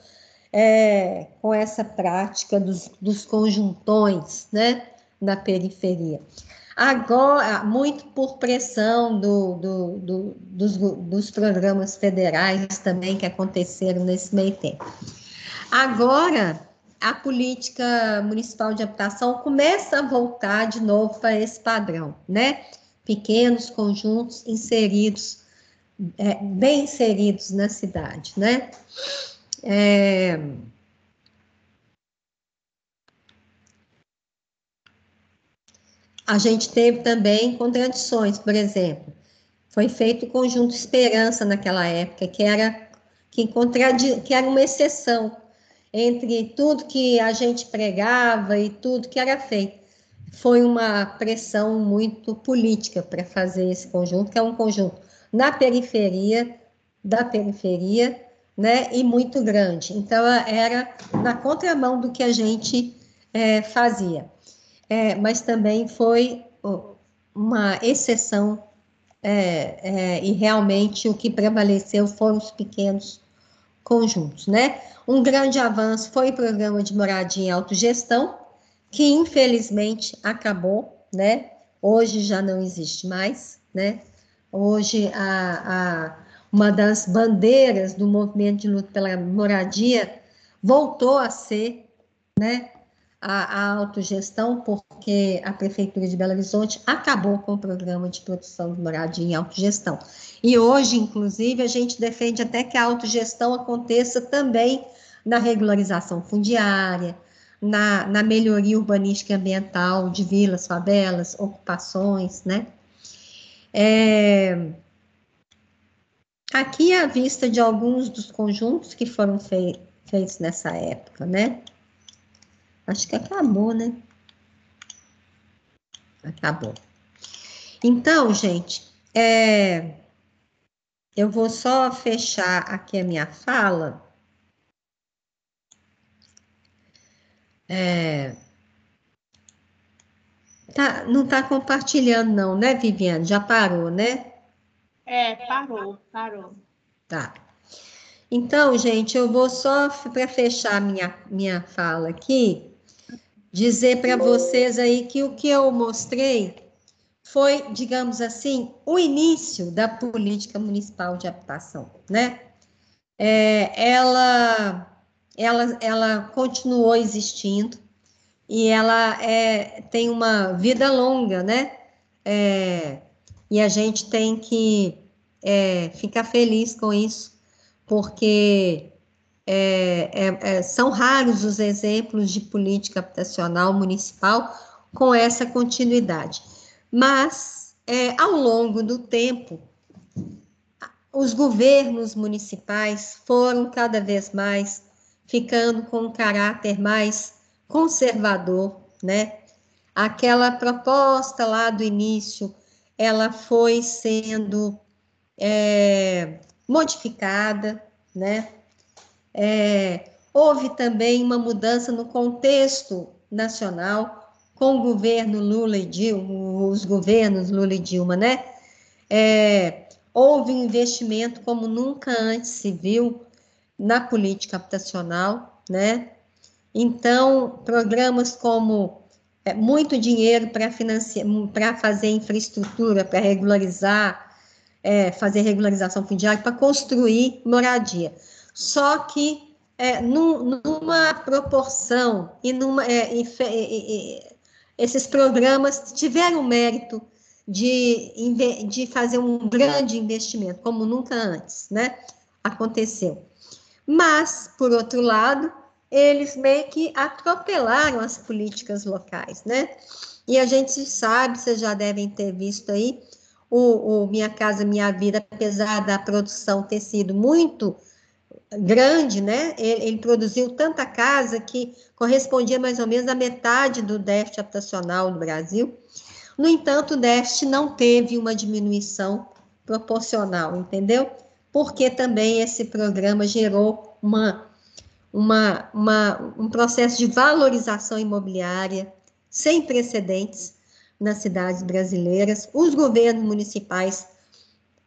Speaker 2: é, com essa prática dos, dos conjuntões, né? Na periferia. Agora, muito por pressão do, do, do, dos, dos programas federais também que aconteceram nesse meio tempo. Agora, a política municipal de habitação começa a voltar de novo para esse padrão, né? Pequenos conjuntos inseridos, é, bem inseridos na cidade, né? É... A gente teve também contradições, por exemplo, foi feito o conjunto Esperança naquela época, que era que, contradi... que era uma exceção entre tudo que a gente pregava e tudo que era feito. Foi uma pressão muito política para fazer esse conjunto, que é um conjunto na periferia, da periferia, né, e muito grande. Então, era na contramão do que a gente é, fazia. É, mas também foi uma exceção é, é, e realmente o que prevaleceu foram os pequenos conjuntos, né? Um grande avanço foi o programa de moradia em autogestão, que infelizmente acabou, né? Hoje já não existe mais, né? Hoje a, a uma das bandeiras do movimento de luta pela moradia voltou a ser, né, a, a autogestão, porque a Prefeitura de Belo Horizonte acabou com o programa de produção de moradia em autogestão. E hoje, inclusive, a gente defende até que a autogestão aconteça também na regularização fundiária, na, na melhoria urbanística e ambiental de vilas, favelas, ocupações, né? É, aqui é a vista de alguns dos conjuntos que foram fei feitos nessa época, né? Acho que acabou, né? Acabou. Então, gente, é, eu vou só fechar aqui a minha fala. É, tá, não está compartilhando, não, né, Viviane? Já parou, né?
Speaker 1: É, parou, parou.
Speaker 2: Tá. Então, gente, eu vou só para fechar minha, minha fala aqui, dizer para vocês aí que o que eu mostrei foi, digamos assim, o início da política municipal de habitação, né? É, ela, ela, ela continuou existindo e ela é, tem uma vida longa, né? É, e a gente tem que é, ficar feliz com isso, porque é, é, é, são raros os exemplos de política habitacional municipal com essa continuidade. Mas, é, ao longo do tempo, os governos municipais foram cada vez mais ficando com um caráter mais conservador, né? Aquela proposta lá do início, ela foi sendo é, modificada, né? É, houve também uma mudança no contexto nacional com o governo Lula e Dilma, os governos Lula e Dilma, né? É, houve investimento como nunca antes se viu na política habitacional, né? Então, programas como é, muito dinheiro para financiar, para fazer infraestrutura, para regularizar, é, fazer regularização fundiária, para construir moradia só que é, num, numa proporção e numa. É, esses programas tiveram mérito de, de fazer um grande investimento, como nunca antes, né? Aconteceu. Mas, por outro lado, eles meio que atropelaram as políticas locais, né? E a gente sabe, vocês já devem ter visto aí, o, o Minha Casa Minha Vida, apesar da produção ter sido muito grande, né? Ele, ele, produziu tanta casa que correspondia mais ou menos à metade do déficit habitacional do Brasil. No entanto, o déficit não teve uma diminuição proporcional, entendeu? Porque também esse programa gerou uma, uma, uma, um processo de valorização imobiliária sem precedentes nas cidades brasileiras. Os governos municipais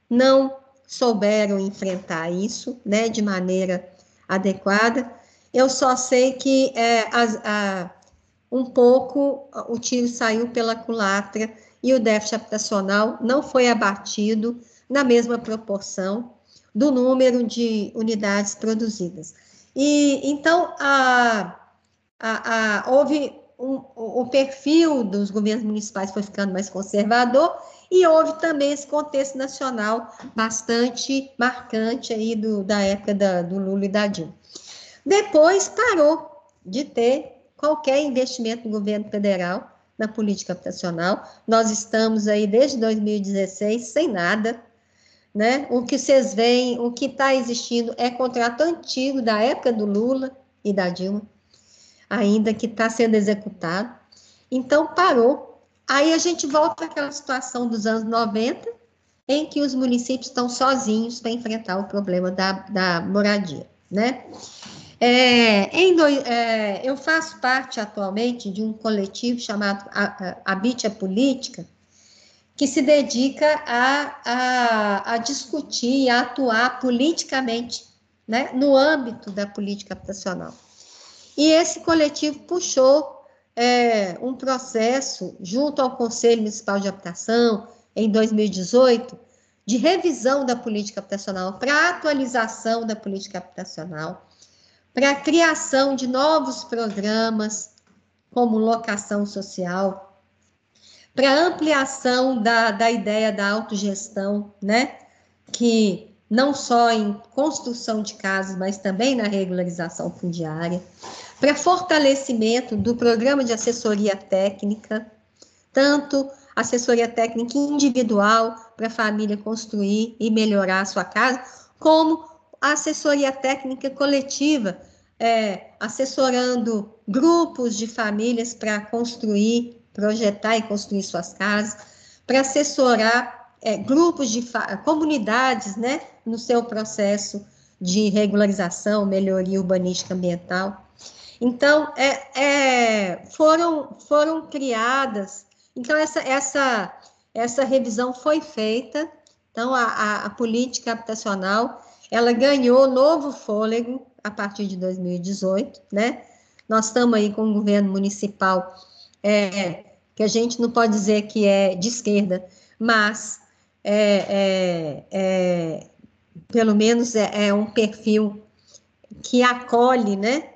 Speaker 2: não souberam enfrentar isso, né, de maneira adequada. Eu só sei que é, a, a, um pouco o tiro saiu pela culatra e o déficit habitacional não foi abatido na mesma proporção do número de unidades produzidas. E então a, a, a houve um, o perfil dos governos municipais foi ficando mais conservador e houve também esse contexto nacional bastante marcante aí do, da época da, do Lula e da Dilma. Depois parou de ter qualquer investimento do governo federal na política habitacional. Nós estamos aí desde 2016 sem nada, né? O que vocês veem, o que está existindo é contrato antigo da época do Lula e da Dilma, ainda que está sendo executado. Então parou Aí a gente volta àquela situação dos anos 90, em que os municípios estão sozinhos para enfrentar o problema da, da moradia, né? É, em é, eu faço parte atualmente de um coletivo chamado Habite a Política, que se dedica a, a, a discutir e a atuar politicamente né, no âmbito da política habitacional. E esse coletivo puxou é, um processo junto ao Conselho Municipal de Habitação, em 2018, de revisão da política habitacional, para atualização da política habitacional, para criação de novos programas, como locação social, para ampliação da, da ideia da autogestão, né? Que não só em construção de casas, mas também na regularização fundiária, para fortalecimento do programa de assessoria técnica, tanto assessoria técnica individual para a família construir e melhorar a sua casa, como assessoria técnica coletiva, é, assessorando grupos de famílias para construir, projetar e construir suas casas, para assessorar é, grupos de comunidades, né, no seu processo de regularização, melhoria urbanística ambiental. Então, é, é, foram, foram criadas, então essa, essa, essa revisão foi feita, então a, a, a política habitacional, ela ganhou novo fôlego a partir de 2018, né? Nós estamos aí com o governo municipal, é, que a gente não pode dizer que é de esquerda, mas é, é, é pelo menos é, é, um perfil que acolhe, né?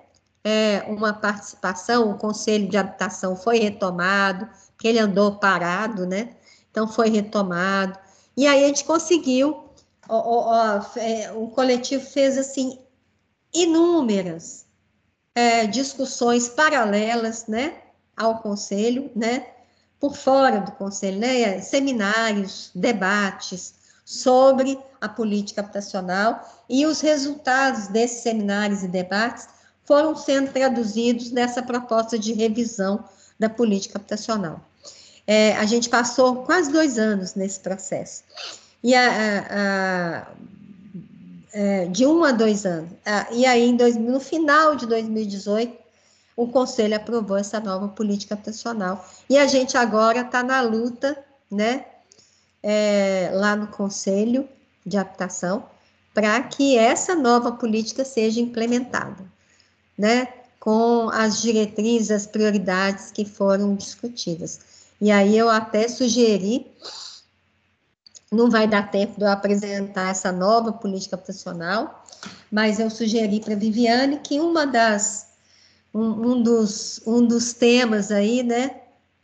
Speaker 2: É, uma participação, o Conselho de Habitação foi retomado, porque ele andou parado, né? Então foi retomado. E aí a gente conseguiu, o, o, o coletivo fez assim inúmeras é, discussões paralelas, né, ao conselho, né, por fora do conselho, né, seminários, debates sobre a política habitacional e os resultados desses seminários e debates foram sendo traduzidos nessa proposta de revisão da política habitacional. É, a gente passou quase dois anos nesse processo. E a, a, a é, de um a dois anos. E aí, dois, no final de 2018, o Conselho aprovou essa nova política habitacional. E a gente agora está na luta, né, é, lá no Conselho de Habitação, para que essa nova política seja implementada, né, com as diretrizes, as prioridades que foram discutidas. E aí eu até sugeri não vai dar tempo de eu apresentar essa nova política profissional, mas eu sugeri para Viviane que uma das um, um, dos, um dos temas aí, né,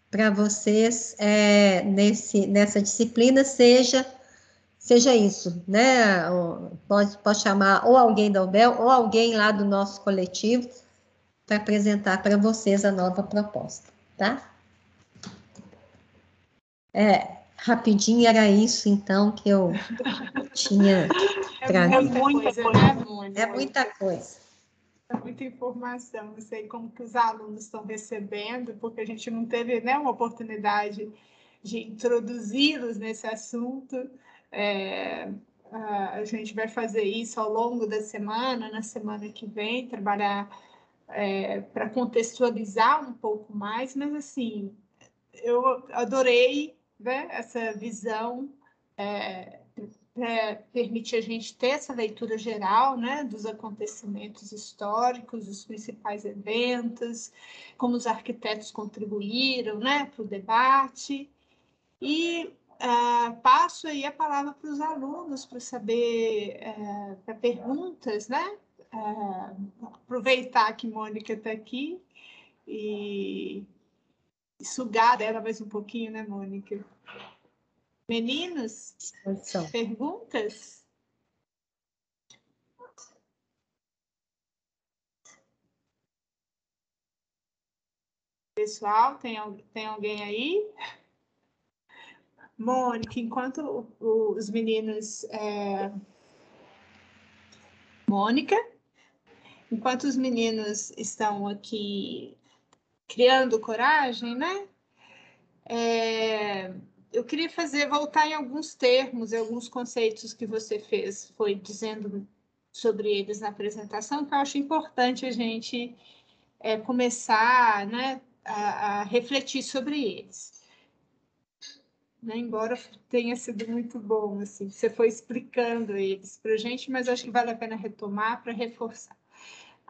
Speaker 2: para vocês é, nesse, nessa disciplina seja seja isso, né? Pode, pode chamar ou alguém da UBEL ou alguém lá do nosso coletivo para apresentar para vocês a nova proposta, tá? É, rapidinho era isso, então, que eu tinha
Speaker 1: é <laughs> trazido. É muita coisa, né, Mônica?
Speaker 2: É muita coisa.
Speaker 1: É muita informação. Não sei como que os alunos estão recebendo, porque a gente não teve né, uma oportunidade de introduzi-los nesse assunto. É, a gente vai fazer isso ao longo da semana, na semana que vem, trabalhar é, para contextualizar um pouco mais, mas assim, eu adorei né, essa visão é, permite a gente ter essa leitura geral né, dos acontecimentos históricos, dos principais eventos, como os arquitetos contribuíram né, para o debate. E é, passo aí a palavra para os alunos para saber, é, para perguntas, né? É, aproveitar que Mônica está aqui e sugar dela mais um pouquinho, né, Mônica? Meninos, perguntas? Pessoal, tem, tem alguém aí? Mônica, enquanto os meninos. É... Mônica, enquanto os meninos estão aqui criando coragem, né? É, eu queria fazer voltar em alguns termos, em alguns conceitos que você fez, foi dizendo sobre eles na apresentação, que eu acho importante a gente é, começar, né, a, a refletir sobre eles. Né? embora tenha sido muito bom, assim, você foi explicando eles para a gente, mas acho que vale a pena retomar para reforçar.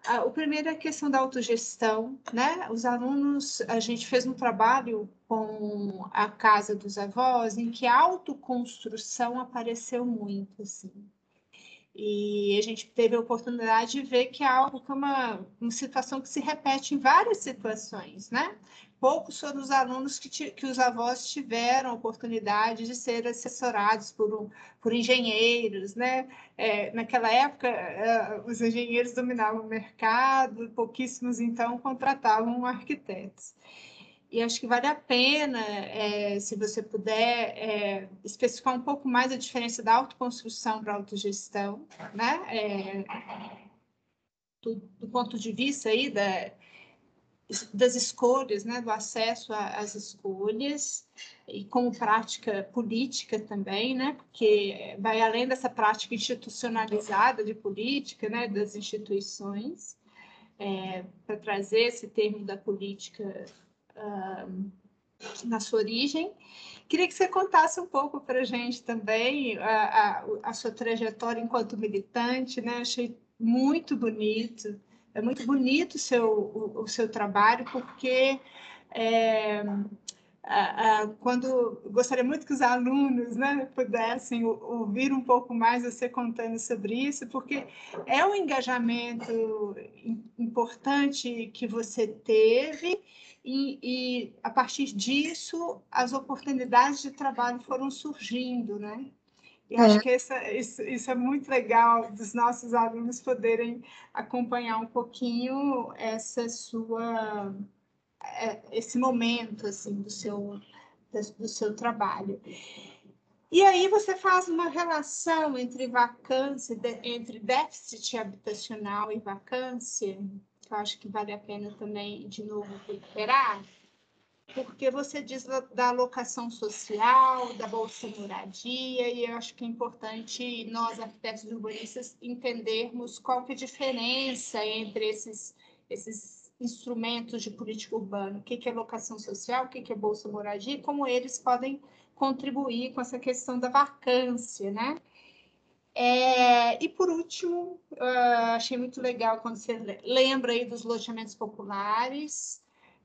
Speaker 1: Ah, o primeiro é a questão da autogestão, né? Os alunos, a gente fez um trabalho com a Casa dos Avós, em que a autoconstrução apareceu muito, assim. E a gente teve a oportunidade de ver que é algo que é uma, uma situação que se repete em várias situações, né? Poucos foram os alunos que, que os avós tiveram oportunidade de ser assessorados por, por engenheiros, né? É, naquela época, é, os engenheiros dominavam o mercado, pouquíssimos, então, contratavam arquitetos. E acho que vale a pena, é, se você puder, é, especificar um pouco mais a diferença da autoconstrução para a autogestão, né? É, do, do, ponto de vista aí da, das escolhas, né? do acesso às escolhas, e como prática política também, né? porque vai além dessa prática institucionalizada de política, né? das instituições, é, para trazer esse termo da política na sua origem. Queria que você contasse um pouco para a gente também a, a, a, sua trajetória enquanto militante, né? Achei muito bonito, é muito bonito o seu, o, o seu trabalho, porque é, quando gostaria muito que os alunos né, pudessem ouvir um pouco mais você contando sobre isso, porque é um engajamento importante que você teve e, e, a partir disso as oportunidades de trabalho foram surgindo, né? E é. acho que essa, isso, isso, é muito legal dos nossos alunos poderem acompanhar um pouquinho essa sua é, esse momento assim do seu do seu trabalho. E aí você faz uma relação entre vacância, entre déficit habitacional e vacância, que eu acho que vale a pena também, de novo, recuperar, porque você diz da alocação social, da Bolsa Moradia, e eu acho que é importante nós, arquitetos urbanistas, entendermos qual que é a diferença entre esses, esses instrumentos de política urbana, o que, é locação social, o que, que é Bolsa Moradia, e como eles podem contribuir com essa questão da vacância, né? É, e por último, uh, achei muito legal quando você lembra aí dos loteamentos populares.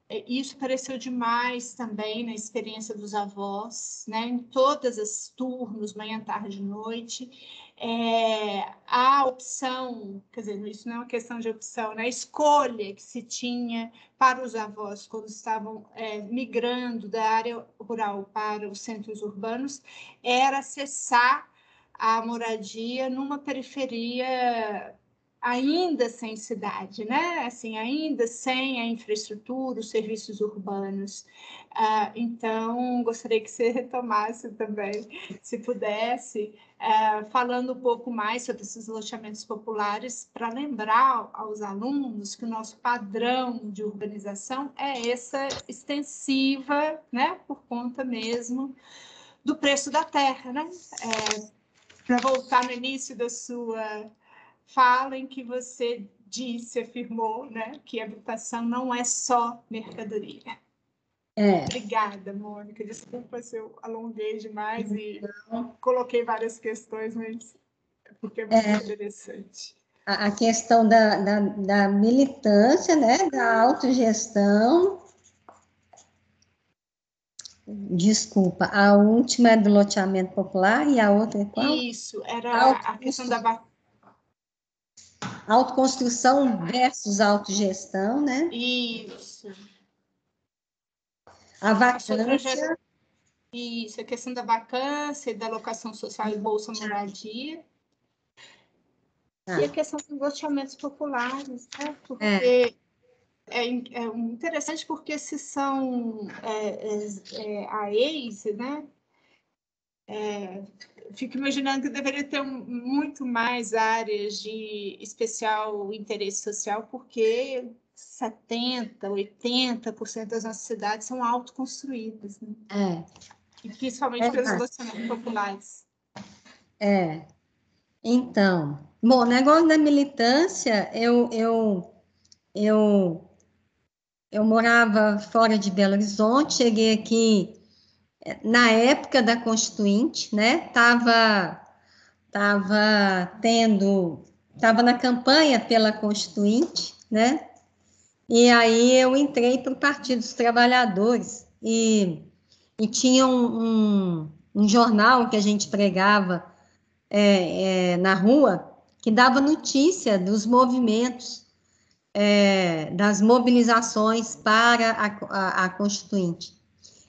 Speaker 1: É, isso pareceu demais também na experiência dos avós, né? Em todas as turnos, manhã, tarde, noite. É, a opção, quer dizer, isso não é uma questão de opção, né? A escolha que se tinha para os avós quando estavam é, migrando da área rural para os centros urbanos era acessar a moradia numa periferia ainda sem cidade, né? Assim, ainda sem a infraestrutura, os serviços urbanos. Uh, então, gostaria que você retomasse também, se pudesse, uh, falando um pouco mais sobre esses loteamentos populares, para lembrar aos alunos que o nosso padrão de urbanização é essa extensiva, né? Por conta mesmo do preço da terra, né? É, para voltar no início da sua fala, em que você disse, afirmou, né, que a habitação não é só mercadoria. É. Obrigada, Mônica. Desculpa se eu alonguei demais e coloquei várias questões, mas é porque é muito é. interessante.
Speaker 2: A, questão da, da, da militância, né, da autogestão, Desculpa, a última é do loteamento popular e a outra é qual?
Speaker 1: Isso, era a questão da
Speaker 2: autoconstrução versus autogestão, né?
Speaker 1: Isso.
Speaker 2: A vacância.
Speaker 1: Isso, a questão da vacância, da locação social e bolsa moradia. Ah. E a questão dos loteamentos populares, né? Porque é é, é interessante porque se são é, é, é né? É, fico imaginando que deveria ter muito mais áreas de especial interesse social, porque 70%, 80% das nossas cidades são autoconstruídas, né?
Speaker 2: É.
Speaker 1: E principalmente é, pelos relacionamentos populares.
Speaker 2: É. Então, bom, negócio da militância, eu, eu, eu eu morava fora de Belo Horizonte, cheguei aqui na época da Constituinte, né, estava tava tendo, estava na campanha pela Constituinte, né, e aí eu entrei para o Partido dos Trabalhadores e, e tinha um, um, um jornal que a gente pregava é, é, na rua que dava notícia dos movimentos, é, das mobilizações para a, a, a Constituinte.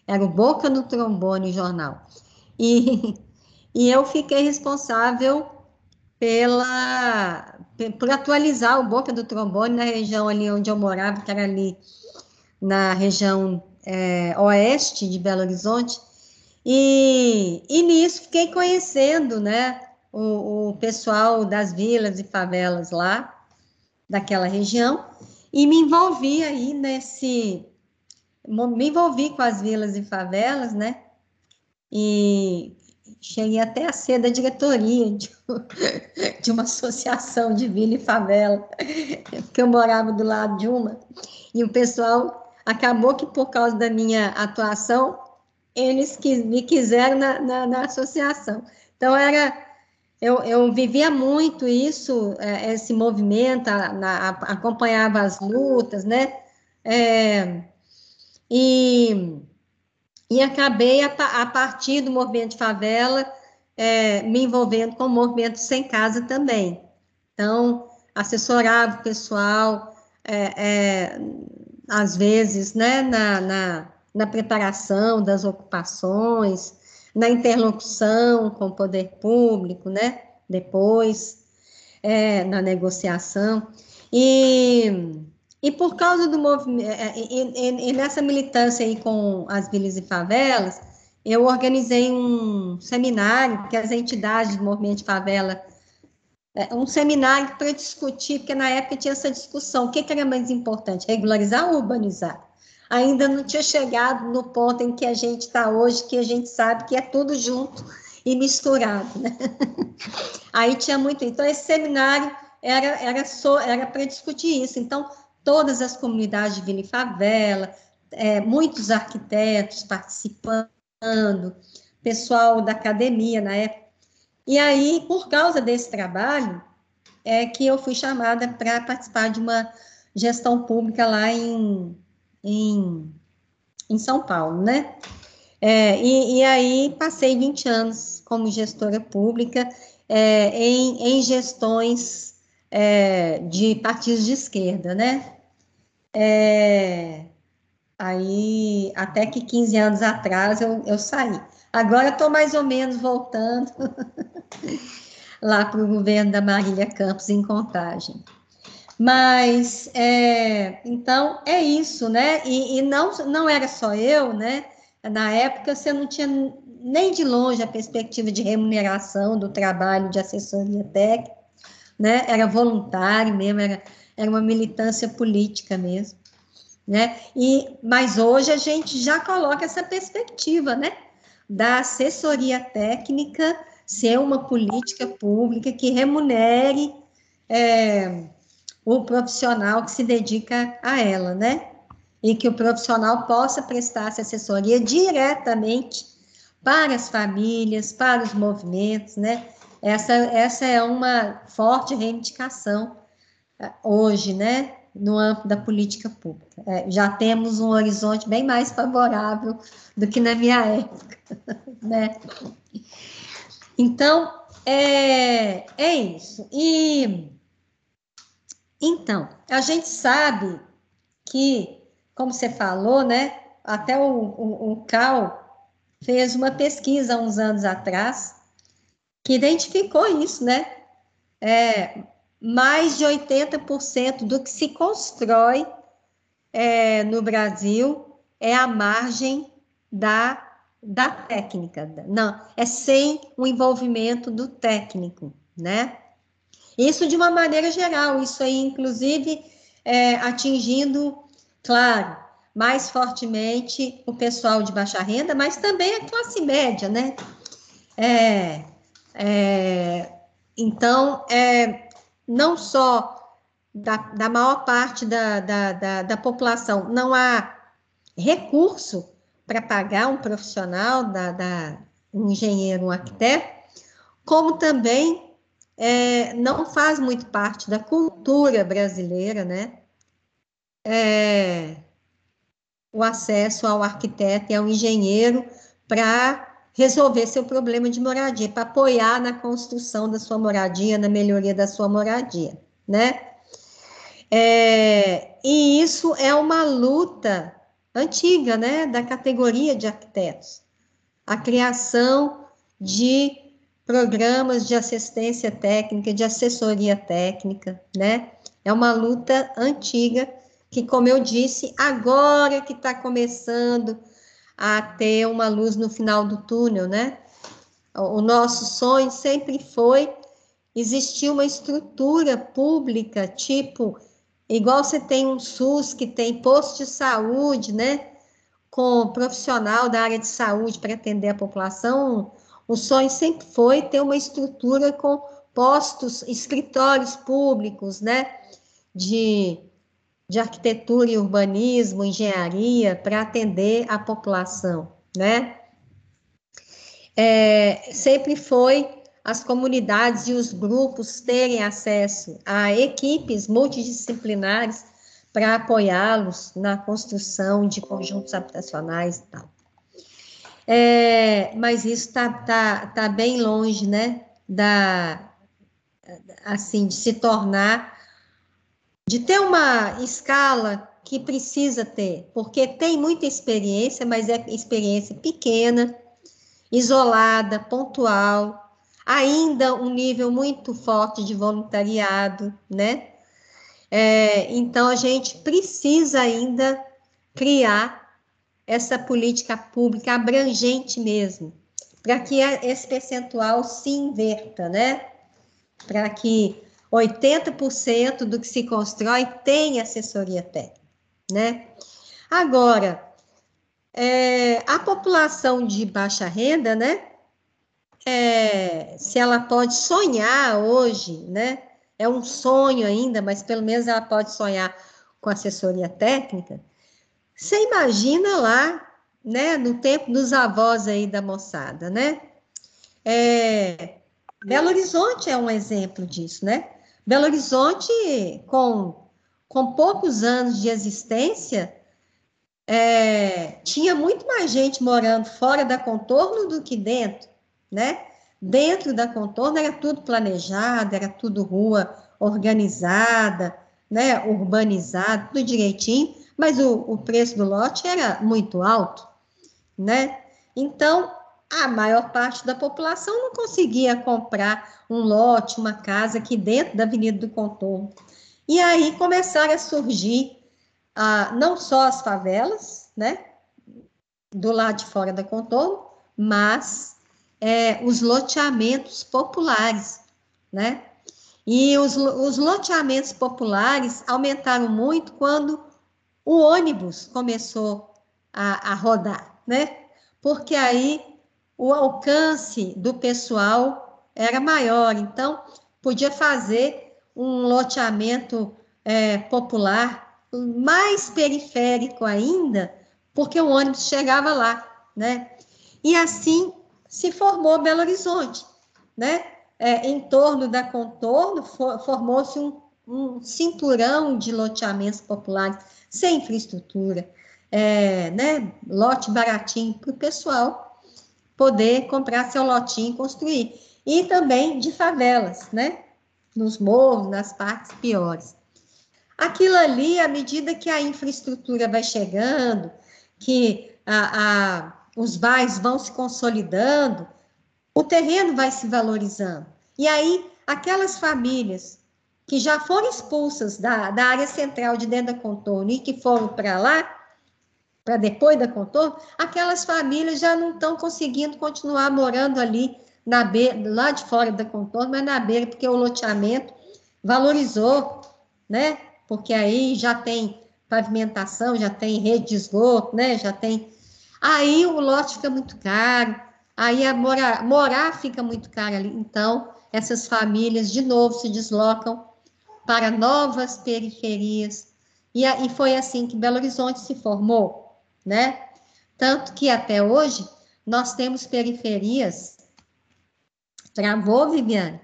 Speaker 2: Era o Boca no Trombone Jornal. E, e eu fiquei responsável pela, por atualizar o Boca do Trombone na região ali onde eu morava, que era ali na região é, oeste de Belo Horizonte, e, e nisso fiquei conhecendo, né, o, o pessoal das vilas e favelas lá, daquela região, e me envolvi aí nesse, me envolvi com as vilas e favelas, né, e cheguei até a ser da diretoria de, <laughs> de uma associação de vila e favela, porque eu morava do lado de uma, e o pessoal acabou que por causa da minha atuação, eles quis, me quiseram na, na, na associação. Então, era eu, eu vivia muito isso, é, esse movimento, a, na, acompanhava as lutas, né? É, e, e acabei, a, a, partir do movimento de favela, é, me envolvendo com o movimento Sem Casa também. Então, assessorava o pessoal, é, é, às vezes, né, na, na, na preparação das ocupações, na interlocução com o poder público, né? Depois, é, na negociação. E, e por causa do movimento, é, é, e, e, e, nessa militância aí com as vilas e favelas, eu organizei um seminário que as entidades do movimento de favela, é, um seminário para discutir, porque na época tinha essa discussão, o que, que era mais importante, regularizar ou urbanizar? ainda não tinha chegado no ponto em que a gente está hoje, que a gente sabe que é tudo junto e misturado, né? <laughs> Aí tinha muito. Então, esse seminário era, era, só, era para discutir isso. Então, todas as comunidades de Vila e Favela, é, muitos arquitetos participando, pessoal da academia na época. E aí, por causa desse trabalho, é que eu fui chamada para participar de uma gestão pública lá em em, em São Paulo, né? É, e, e, aí passei 20 anos como gestora pública é, em, em, gestões é, de partidos de esquerda, né? É, aí, até que 15 anos atrás eu, eu saí. Agora estou mais ou menos voltando <laughs> lá para o governo da Marília Campos em Contagem. Mas, é, então, é isso, né? E, e, não, não era só eu, né? Na época, você não tinha nem de longe a perspectiva de remuneração do trabalho de assessoria técnica, né? Era voluntário mesmo, era, era uma militância política mesmo, né? E, mas hoje a gente já coloca essa perspectiva, né? Da assessoria técnica ser uma política pública que remunere... É, o profissional que se dedica a ela, né? E que o profissional possa prestar essa assessoria diretamente para as famílias, para os movimentos, né? Essa, essa é uma forte reivindicação hoje, né? No âmbito da política pública. É, já temos um horizonte bem mais favorável do que na minha época, <laughs> né? Então, é, é isso. E então, a gente sabe que, como você falou, né, até o, o, o Cal fez uma pesquisa há uns anos atrás que identificou isso, né? É, mais de 80% do que se constrói é, no Brasil é a margem da, da técnica. Não, é sem o envolvimento do técnico, né? Isso de uma maneira geral, isso aí, inclusive, é, atingindo, claro, mais fortemente o pessoal de baixa renda, mas também a classe média, né? É, é, então, é, não só da, da maior parte da, da, da, da população não há recurso para pagar um profissional, da, da, um engenheiro, um arquiteto, como também é, não faz muito parte da cultura brasileira, né? É, o acesso ao arquiteto e ao engenheiro para resolver seu problema de moradia, para apoiar na construção da sua moradia, na melhoria da sua moradia, né? É, e isso é uma luta antiga, né, da categoria de arquitetos. A criação de programas de assistência técnica, de assessoria técnica, né? É uma luta antiga que, como eu disse, agora que está começando a ter uma luz no final do túnel, né? O nosso sonho sempre foi existir uma estrutura pública, tipo, igual você tem um SUS que tem posto de saúde, né? Com profissional da área de saúde para atender a população, o sonho sempre foi ter uma estrutura com postos, escritórios públicos, né? De, de arquitetura e urbanismo, engenharia, para atender a população, né? É, sempre foi as comunidades e os grupos terem acesso a equipes multidisciplinares para apoiá-los na construção de conjuntos habitacionais e tal. É, mas isso está tá, tá bem longe, né, da, assim, de se tornar, de ter uma escala que precisa ter, porque tem muita experiência, mas é experiência pequena, isolada, pontual, ainda um nível muito forte de voluntariado, né? É, então, a gente precisa ainda criar essa política pública abrangente mesmo, para que esse percentual se inverta, né? Para que 80% do que se constrói tenha assessoria técnica, né? Agora, é, a população de baixa renda, né? É, se ela pode sonhar hoje, né? É um sonho ainda, mas pelo menos ela pode sonhar com assessoria técnica. Você imagina lá, né, no tempo dos avós aí da moçada, né? É, Belo Horizonte é um exemplo disso, né? Belo Horizonte, com, com poucos anos de existência, é, tinha muito mais gente morando fora da contorno do que dentro, né? Dentro da contorno era tudo planejado, era tudo rua organizada, né? Urbanizado, tudo direitinho mas o, o preço do lote era muito alto, né? Então, a maior parte da população não conseguia comprar um lote, uma casa aqui dentro da Avenida do Contorno. E aí começaram a surgir ah, não só as favelas, né, do lado de fora da Contorno, mas é, os loteamentos populares, né? E os, os loteamentos populares aumentaram muito quando o ônibus começou a, a rodar, né? Porque aí o alcance do pessoal era maior, então podia fazer um loteamento é, popular mais periférico ainda, porque o ônibus chegava lá, né? E assim se formou Belo Horizonte, né? É, em torno da contorno for, formou-se um, um cinturão de loteamentos populares sem infraestrutura, é, né, lote baratinho para o pessoal poder comprar seu lotinho e construir. E também de favelas, né, nos morros, nas partes piores. Aquilo ali, à medida que a infraestrutura vai chegando, que a, a, os bairros vão se consolidando, o terreno vai se valorizando. E aí, aquelas famílias que já foram expulsas da, da área central de dentro da contorno e que foram para lá, para depois da contorno, aquelas famílias já não estão conseguindo continuar morando ali na beira, lá de fora da contorno, mas na beira, porque o loteamento valorizou, né? Porque aí já tem pavimentação, já tem rede de esgoto, né? Já tem. Aí o lote fica muito caro, aí a morar, morar fica muito caro ali. Então, essas famílias de novo se deslocam para novas periferias. E, e foi assim que Belo Horizonte se formou, né? Tanto que até hoje nós temos periferias. Travou, Viviane?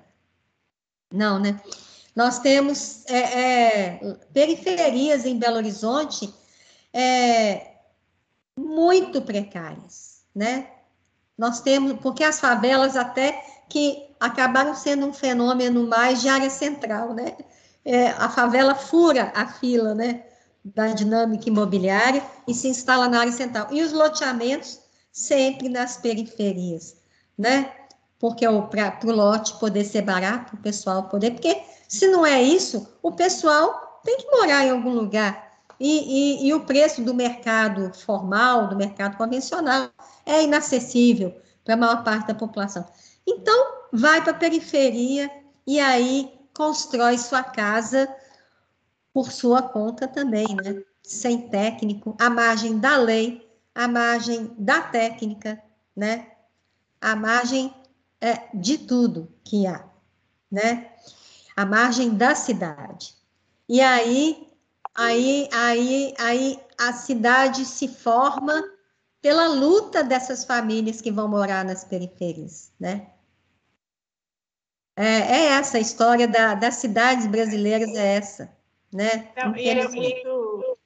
Speaker 2: Não, né? Nós temos é, é, periferias em Belo Horizonte é, muito precárias, né? Nós temos, porque as favelas até que acabaram sendo um fenômeno mais de área central, né? É, a favela fura a fila, né? Da dinâmica imobiliária e se instala na área central. E os loteamentos sempre nas periferias, né? Porque para o lote poder ser barato, o pessoal poder, porque se não é isso, o pessoal tem que morar em algum lugar. E, e, e, o preço do mercado formal, do mercado convencional, é inacessível para a maior parte da população. Então, vai para a periferia e aí constrói sua casa por sua conta também, né? Sem técnico, à margem da lei, à margem da técnica, né? À margem é, de tudo que há, né? À margem da cidade. E aí aí, aí, aí a cidade se forma pela luta dessas famílias que vão morar nas periferias, né? É, é essa a história da, das cidades brasileiras, é essa, né?
Speaker 1: Não, e é muito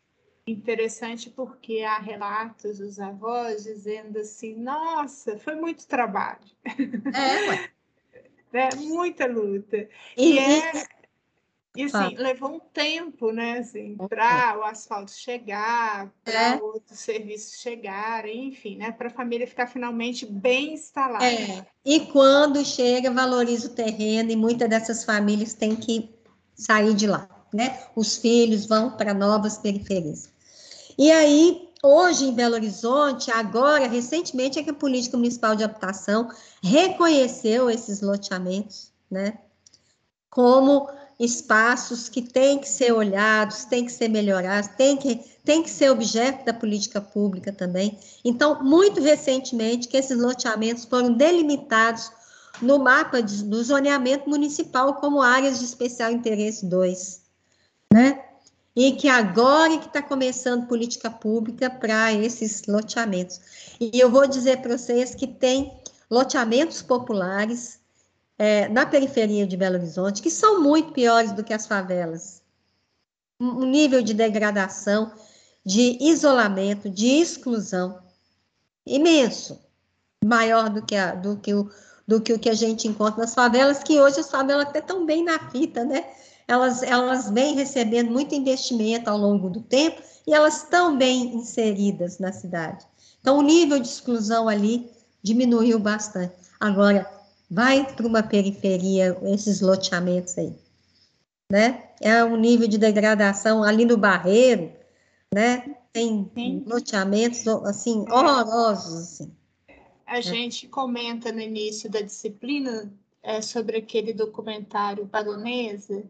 Speaker 1: interessante porque há relatos dos avós dizendo assim, nossa, foi muito trabalho. É, ué. <laughs> é muita luta. E, e é... E assim, ah. levou um tempo, né, assim, para o asfalto chegar, para é. outros serviços chegarem, enfim, né, para a família ficar finalmente bem instalada. É.
Speaker 2: E quando chega, valoriza o terreno e muitas dessas famílias têm que sair de lá, né? Os filhos vão para novas periferias. E aí, hoje em Belo Horizonte, agora, recentemente, é que a Política Municipal de Habitação reconheceu esses loteamentos, né? Como espaços que têm que ser olhados, têm que ser melhorados, têm que, têm que ser objeto da política pública também. Então, muito recentemente, que esses loteamentos foram delimitados no mapa de, do zoneamento municipal como áreas de especial interesse 2, né? E que agora que está começando política pública para esses loteamentos. E eu vou dizer para vocês que tem loteamentos populares é, na periferia de Belo Horizonte, que são muito piores do que as favelas. Um nível de degradação, de isolamento, de exclusão imenso, maior do que, a, do, que o, do que o que a gente encontra nas favelas, que hoje as favelas até estão bem na fita, né? Elas, elas vêm recebendo muito investimento ao longo do tempo e elas estão bem inseridas na cidade. Então, o nível de exclusão ali diminuiu bastante. Agora, vai para uma periferia, esses loteamentos aí, né? É um nível de degradação ali no Barreiro, né? Tem Sim. loteamentos, assim, horrorosos, assim.
Speaker 1: A gente comenta no início da disciplina é, sobre aquele documentário Baronesa,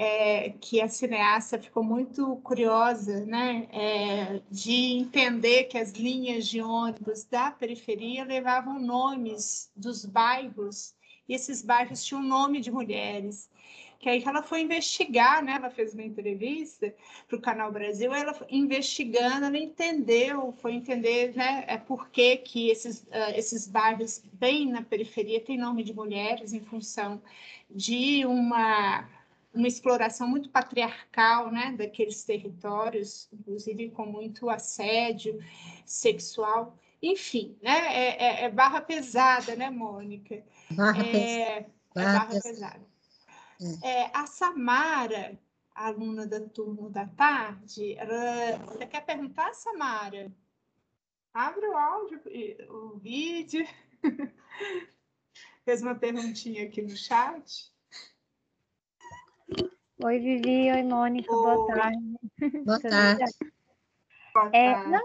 Speaker 1: é, que a cineasta ficou muito curiosa né, é, de entender que as linhas de ônibus da periferia levavam nomes dos bairros, e esses bairros tinham nome de mulheres. Que aí ela foi investigar, né? Ela fez uma entrevista para o Canal Brasil, ela investigando, ela entendeu, foi entender, né? É por que, que esses, uh, esses bairros bem na periferia têm nome de mulheres em função de uma uma exploração muito patriarcal né, daqueles territórios, inclusive com muito assédio sexual. Enfim, né, é, é, é barra pesada, né, Mônica?
Speaker 2: Barra, é,
Speaker 1: barra, é barra pesada. É. é, a Samara, aluna da turno da tarde, ela, você quer perguntar, Samara? Abre o áudio, o vídeo. <laughs> Fez uma perguntinha aqui no chat.
Speaker 3: Oi, Vivi. Oi, Mônica. Oi. Boa tarde.
Speaker 2: Boa tarde.
Speaker 3: É, não,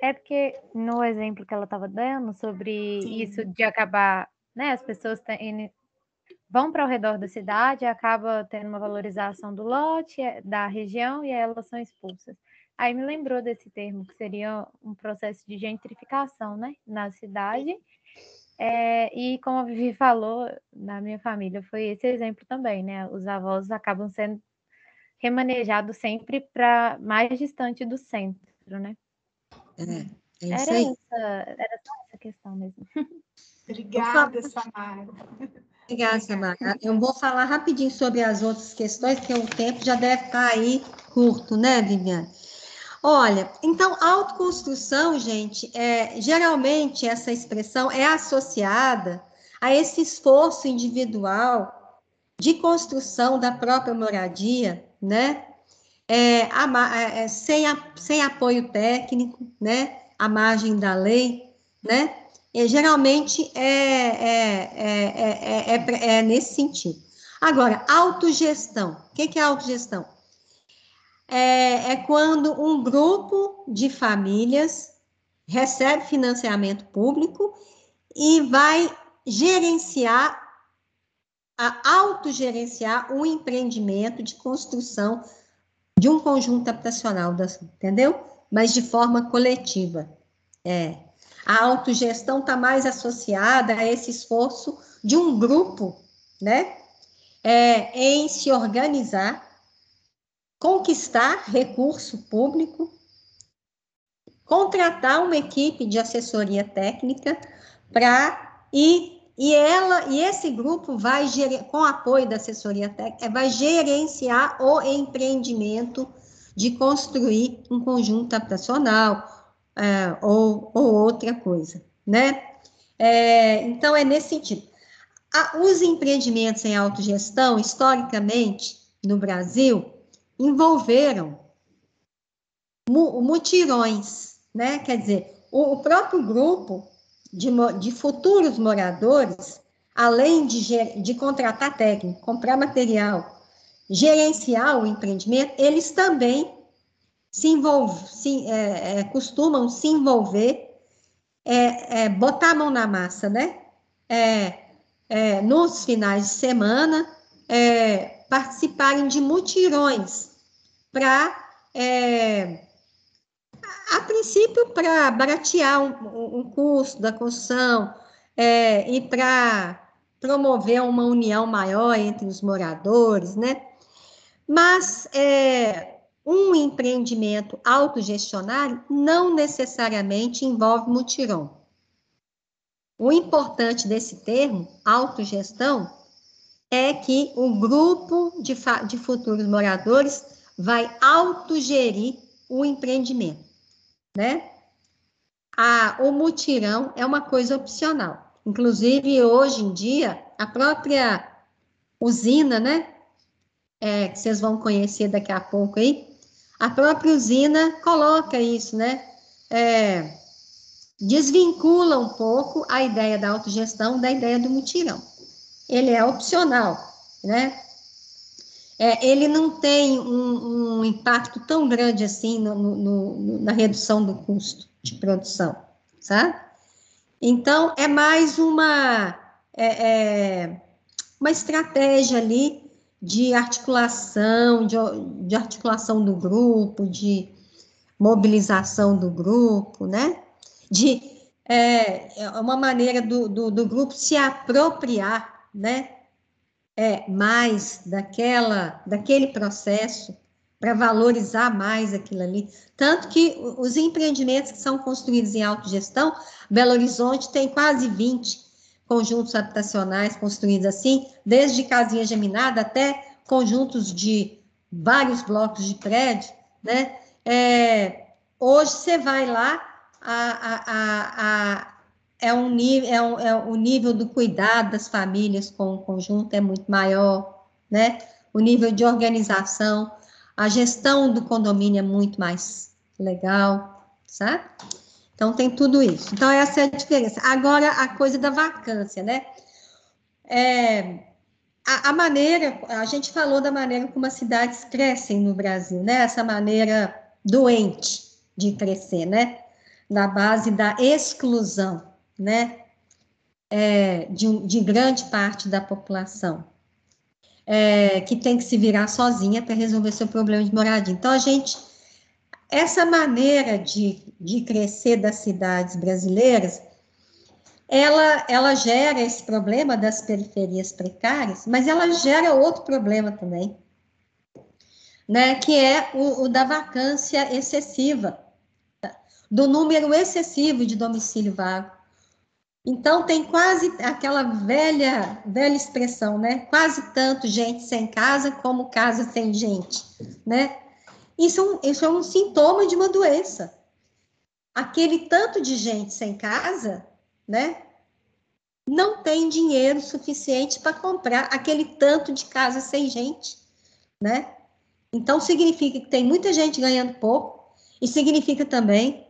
Speaker 3: é porque no exemplo que ela estava dando sobre Sim. isso de acabar, né, as pessoas têm, vão para o redor da cidade, acaba tendo uma valorização do lote, é, da região, e elas são expulsas. Aí me lembrou desse termo, que seria um processo de gentrificação, né, na cidade, é, e como a Vivi falou, na minha família foi esse exemplo também, né? Os avós acabam sendo remanejados sempre para mais distante do centro, né?
Speaker 2: É,
Speaker 3: É era, essa, era só essa questão mesmo.
Speaker 1: Obrigada, Samara.
Speaker 2: Obrigada, Samara. Eu vou falar rapidinho sobre as outras questões, porque o tempo já deve estar aí curto, né, Viviane? Olha, então, autoconstrução, gente, é, geralmente essa expressão é associada a esse esforço individual de construção da própria moradia, né? É, a, é, sem, a, sem apoio técnico, né? À margem da lei, né? E, geralmente é, é, é, é, nesse sentido. Agora, autogestão. O que é autogestão? É, é quando um grupo de famílias recebe financiamento público e vai gerenciar, a autogerenciar um empreendimento de construção de um conjunto habitacional, entendeu? Mas de forma coletiva. É. A autogestão está mais associada a esse esforço de um grupo, né? É, em se organizar, conquistar recurso público, contratar uma equipe de assessoria técnica para ir e ela e esse grupo vai com apoio da assessoria técnica vai gerenciar o empreendimento de construir um conjunto habitacional é, ou, ou, outra coisa, né? É, então é nesse sentido. A, os empreendimentos em autogestão, historicamente, no Brasil, envolveram mutirões, né? Quer dizer, o, próprio grupo de, de futuros moradores, além de, de contratar técnico, comprar material, gerenciar o empreendimento, eles também se envolvem, se, é, é, costumam se envolver, é, é, botar a mão na massa, né? É, é, nos finais de semana, participarem de mutirões para a princípio, para baratear um, um, custo da construção é, e para promover uma união maior entre os moradores, né? Mas é, um empreendimento autogestionário não necessariamente envolve mutirão. O importante desse termo, autogestão, é que o grupo de, de futuros moradores vai autogerir o empreendimento né? A, o mutirão é uma coisa opcional. Inclusive, hoje em dia, a própria usina, né? É, que vocês vão conhecer daqui a pouco aí, a própria usina coloca isso, né? É, desvincula um pouco a ideia da autogestão da ideia do mutirão. Ele é opcional, né? É, ele não tem um, um, impacto tão grande assim no, no, na redução do custo de produção, sabe? Então, é mais uma, é, é, uma estratégia ali de articulação, de, de articulação do grupo, de mobilização do grupo, né? De é, é uma maneira do, do, do grupo se apropriar, né? É, mais daquela, daquele processo para valorizar mais aquilo ali. Tanto que os empreendimentos que são construídos em autogestão, Belo Horizonte tem quase 20 conjuntos habitacionais construídos assim, desde casinha geminada até conjuntos de vários blocos de prédio, né? É, hoje você vai lá, a, a, a, é um nível, é, um, é o nível do cuidado das famílias com o conjunto é muito maior, né? O nível de organização, a gestão do condomínio é muito mais legal, sabe? Então tem tudo isso. Então essa é a diferença. Agora a coisa da vacância, né? É, a, a, maneira, a gente falou da maneira como as cidades crescem no Brasil, né? Essa maneira doente de crescer, né? Na base da exclusão né, é, de, de, grande parte da população, é, que tem que se virar sozinha para resolver seu problema de moradia. Então, a gente, essa maneira de, de crescer das cidades brasileiras, ela, ela gera esse problema das periferias precárias, mas ela gera outro problema também, né, que é o, o da vacância excessiva do número excessivo de domicílio vago. Então, tem quase aquela velha, velha expressão, né? Quase tanto gente sem casa como casa sem gente, né? Isso é um, isso é um sintoma de uma doença. Aquele tanto de gente sem casa, né? Não tem dinheiro suficiente para comprar aquele tanto de casa sem gente, né? Então, significa que tem muita gente ganhando pouco, e significa também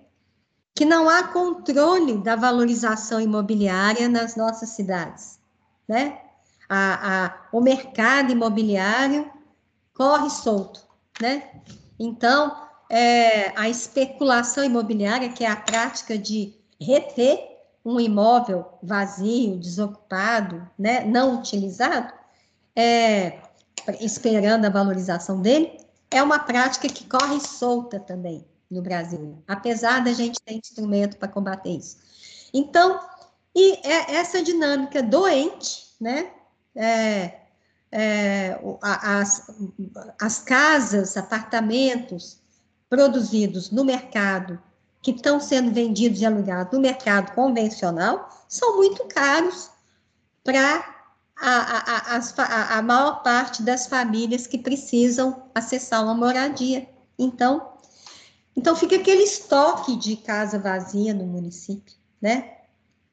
Speaker 2: que não há controle da valorização imobiliária nas nossas cidades, né? A, a, o mercado imobiliário corre solto, né? Então, é, a especulação imobiliária, que é a prática de reter um imóvel vazio, desocupado, né, não utilizado, é, esperando a valorização dele, é uma prática que corre solta também no Brasil, apesar da gente ter instrumento para combater isso. Então, e é essa dinâmica doente, né? É, é, as, as casas, apartamentos produzidos no mercado, que estão sendo vendidos e alugados no mercado convencional, são muito caros para a, a, a, a, maior parte das famílias que precisam acessar uma moradia. Então, então fica aquele estoque de casa vazia no município, né?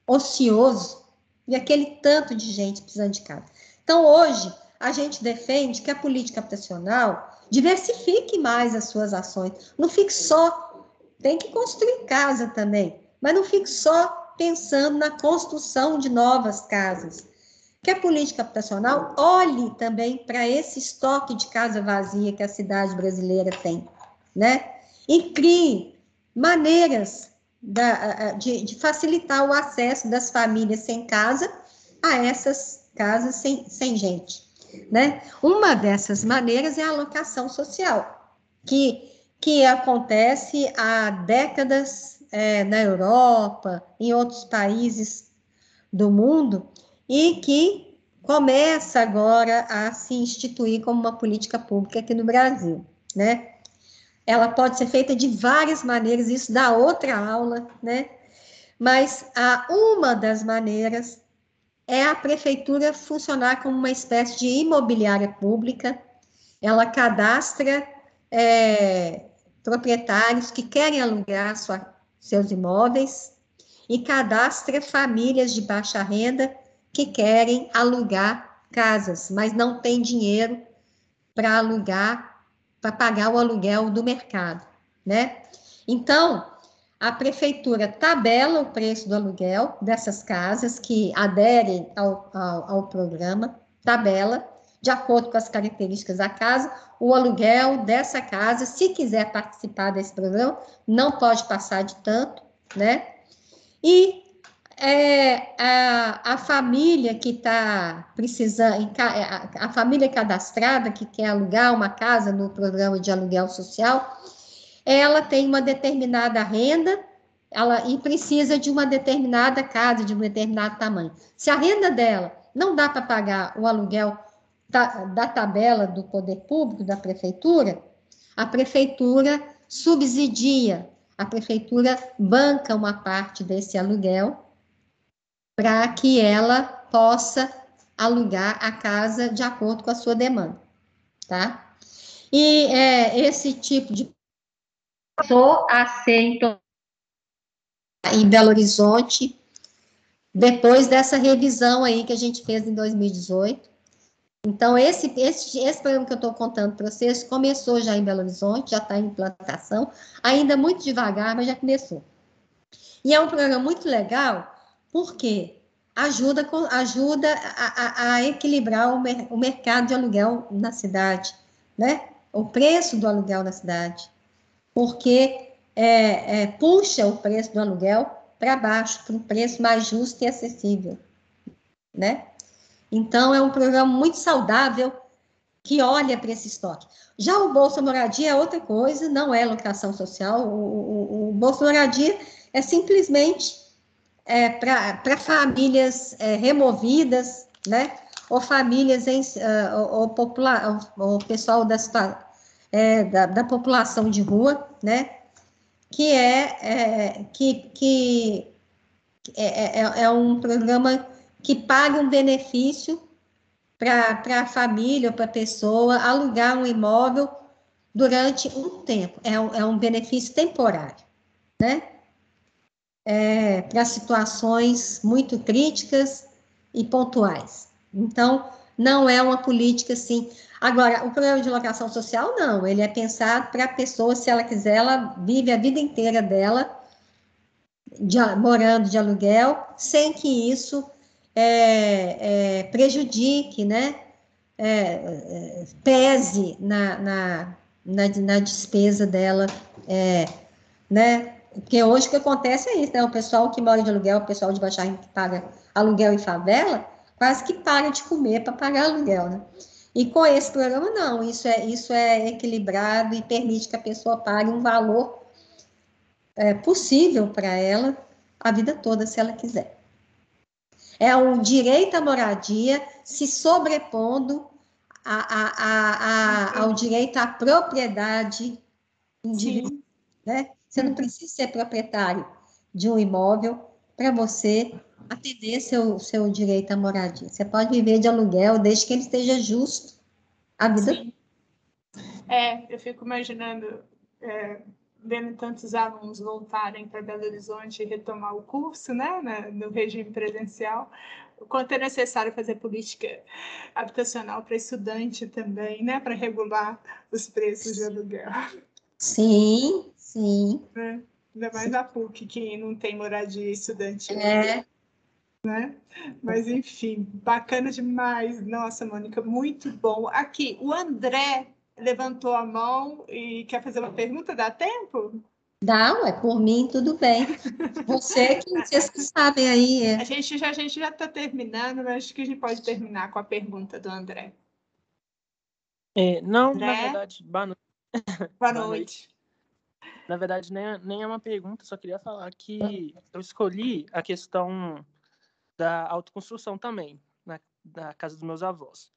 Speaker 2: Ocioso, e aquele tanto de gente precisando de casa. Então, hoje, a gente defende que a política habitacional diversifique mais as suas ações. Não fique só, tem que construir casa também, mas não fique só pensando na construção de novas casas que a política habitacional olhe também para esse estoque de casa vazia que a cidade brasileira tem, né? E crie maneiras da, de, de, facilitar o acesso das famílias sem casa a essas casas sem, sem gente, né? Uma dessas maneiras é a alocação social, que, que acontece há décadas é, na Europa, em outros países do mundo, e que começa agora a se instituir como uma política pública aqui no Brasil, né? Ela pode ser feita de várias maneiras, isso dá outra aula, né? Mas a uma das maneiras é a prefeitura funcionar como uma espécie de imobiliária pública. Ela cadastra é, proprietários que querem alugar sua, seus imóveis e cadastra famílias de baixa renda que querem alugar casas, mas não tem dinheiro para alugar, para pagar o aluguel do mercado, né? Então, a prefeitura tabela o preço do aluguel dessas casas que aderem ao, ao, ao programa, tabela, de acordo com as características da casa, o aluguel dessa casa, se quiser participar desse programa, não pode passar de tanto, né? E é, a, a família que está precisando, a, a família cadastrada que quer alugar uma casa no programa de aluguel social, ela tem uma determinada renda ela, e precisa de uma determinada casa, de um determinado tamanho. Se a renda dela não dá para pagar o aluguel da, da tabela do poder público, da prefeitura, a prefeitura subsidia, a prefeitura banca uma parte desse aluguel para que ela possa alugar a casa de acordo com a sua demanda, tá? E é, esse tipo de passou a ser então, em Belo Horizonte depois dessa revisão aí que a gente fez em 2018. Então, esse, esse, esse programa que eu estou contando para vocês começou já em Belo Horizonte, já está em implantação, ainda muito devagar, mas já começou. E é um programa muito legal, porque ajuda, ajuda a, a, a equilibrar o, mer, o mercado de aluguel na cidade, né? O preço do aluguel na cidade, porque é, é, puxa o preço do aluguel para baixo, para um preço mais justo e acessível, né? Então, é um programa muito saudável que olha para esse estoque. Já o Bolsa Moradia é outra coisa, não é locação social. O, o, o Bolsa Moradia é simplesmente é, para famílias é, removidas, né? Ou famílias em, uh, ou, popula ou, pessoal da, é, da, da, população de rua, né? que é, é que, que é, é, é, um programa que paga um benefício para a família ou para a pessoa alugar um imóvel durante um tempo. É um, é um benefício temporário, né? É, para situações muito críticas e pontuais. Então, não é uma política assim. Agora, o programa de locação social, não. Ele é pensado para a pessoa, se ela quiser, ela vive a vida inteira dela de, morando de aluguel, sem que isso é, é, prejudique, né? É, é, pese na, na, na, na, despesa dela, é, né? Porque hoje o que acontece é isso, né? O pessoal que mora de aluguel, o pessoal de Baixar que paga aluguel em favela, quase que para de comer para pagar aluguel, né? E com esse programa, não, isso é, isso é equilibrado e permite que a pessoa pague um valor é, possível para ela a vida toda, se ela quiser. É o direito à moradia se sobrepondo a, a, a, ao direito à propriedade individual. Né? Você não precisa ser proprietário de um imóvel para você atender seu, seu direito à moradia. Você pode viver de aluguel desde que ele esteja justo a vida. Sim.
Speaker 1: É, eu fico imaginando é, vendo tantos alunos voltarem para Belo Horizonte e retomar o curso, né, no regime presencial, o quanto é necessário fazer política habitacional para estudante também, né, para regular os preços de aluguel.
Speaker 2: Sim, sim.
Speaker 1: Né? Ainda mais a PUC, que não tem moradia estudante.
Speaker 2: É.
Speaker 1: Né? Mas, enfim, bacana demais. Nossa, Mônica, muito bom. Aqui, o André levantou a mão e quer fazer uma pergunta, dá tempo?
Speaker 2: Dá, é por mim tudo bem. Você que vocês que sabem aí.
Speaker 1: É. A gente já a gente já está terminando, mas acho que a gente pode terminar com a pergunta do André.
Speaker 4: É, não, André? na verdade, boa noite. <laughs>
Speaker 1: Boa noite.
Speaker 4: Na verdade, nem, é, nem é uma pergunta, só queria falar que eu escolhi a questão da autoconstrução também, na, na casa dos meus avós.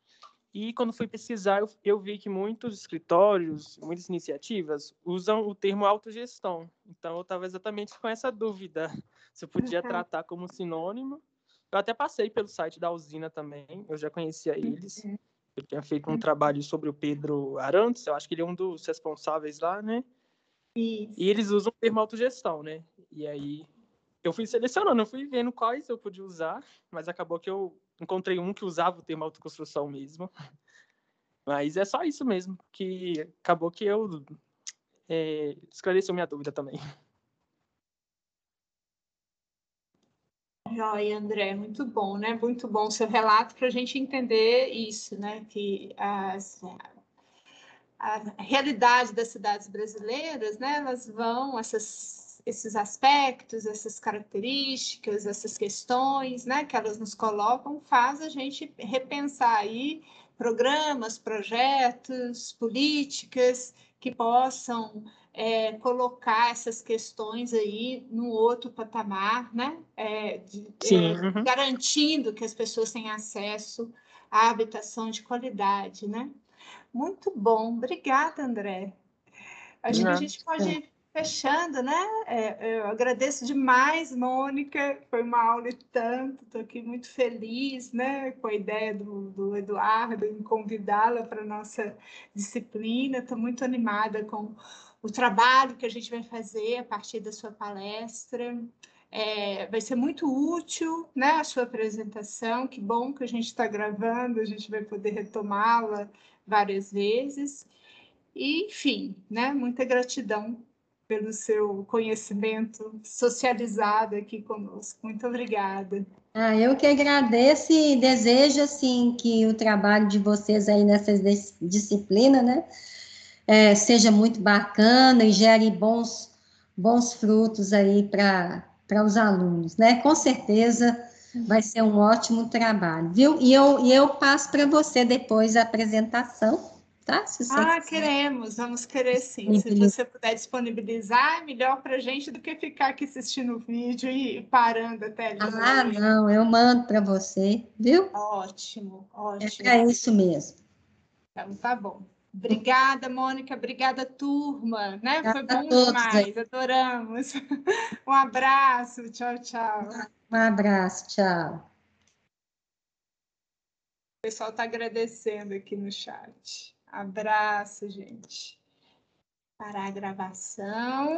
Speaker 4: E quando fui pesquisar, eu, eu, vi que muitos escritórios, muitas iniciativas usam o termo autogestão. Então, eu estava exatamente com essa dúvida <laughs> se eu podia uhum. tratar como sinônimo. Eu até passei pelo site da usina também, eu já conhecia eles. Uhum. Eu tinha feito um trabalho sobre o Pedro Arantes, eu acho que ele é um dos responsáveis lá, né?
Speaker 1: Isso.
Speaker 4: E eles usam o termo autogestão, né? E aí eu fui selecionando, eu fui vendo quais eu podia usar, mas acabou que eu encontrei um que usava o termo autoconstrução mesmo. <laughs> Mas é só isso mesmo, que acabou que eu é, esclareceu minha dúvida também.
Speaker 1: Joia, André, muito bom, né? Muito bom o seu relato para a gente entender isso, né? Que as, a realidade das cidades brasileiras, né? Elas vão, essas esses aspectos, essas características, essas questões, né, que elas nos colocam, faz a gente repensar aí programas, projetos, políticas que possam é, colocar essas questões aí no outro patamar, né? É, de,
Speaker 4: Sim, é, uhum.
Speaker 1: garantindo que as pessoas tenham acesso à habitação de qualidade, né? Muito bom, obrigada, André. Acho Não. que a gente pode fechando, né? É, eu agradeço demais, Mônica, foi uma aula e tanto, estou aqui muito feliz, né, com a ideia do, do Eduardo em convidá-la para a nossa disciplina, estou muito animada com o trabalho que a gente vai fazer a partir da sua palestra. É, vai ser muito útil né, a sua apresentação, que bom que a gente está gravando, a gente vai poder retomá-la várias vezes. E, enfim, né, muita gratidão pelo seu conhecimento socializado aqui conosco. Muito obrigada.
Speaker 2: Ah, eu que agradeço e desejo assim que o trabalho de vocês aí nessa disciplina, né, é, seja muito bacana e gere bons bons frutos aí para para os alunos, né? Com certeza vai ser um ótimo trabalho, viu? E eu, e eu passo para você depois a apresentação tá?
Speaker 1: ah, queremos, vamos querer sim. Se você puder disponibilizar, é melhor para a gente do que ficar aqui assistindo o vídeo e parando até ali.
Speaker 2: Ah, não, eu mando para você, viu?
Speaker 1: Ótimo, ótimo.
Speaker 2: É isso mesmo.
Speaker 1: Então, tá bom. Obrigada, Mônica. Obrigada, turma. Né? Foi bom demais. Adoramos. <laughs> Um abraço. Tchau, tchau.
Speaker 2: Um abraço. Tchau.
Speaker 1: O pessoal está agradecendo aqui no chat. Abraço, gente. Parar a gravação.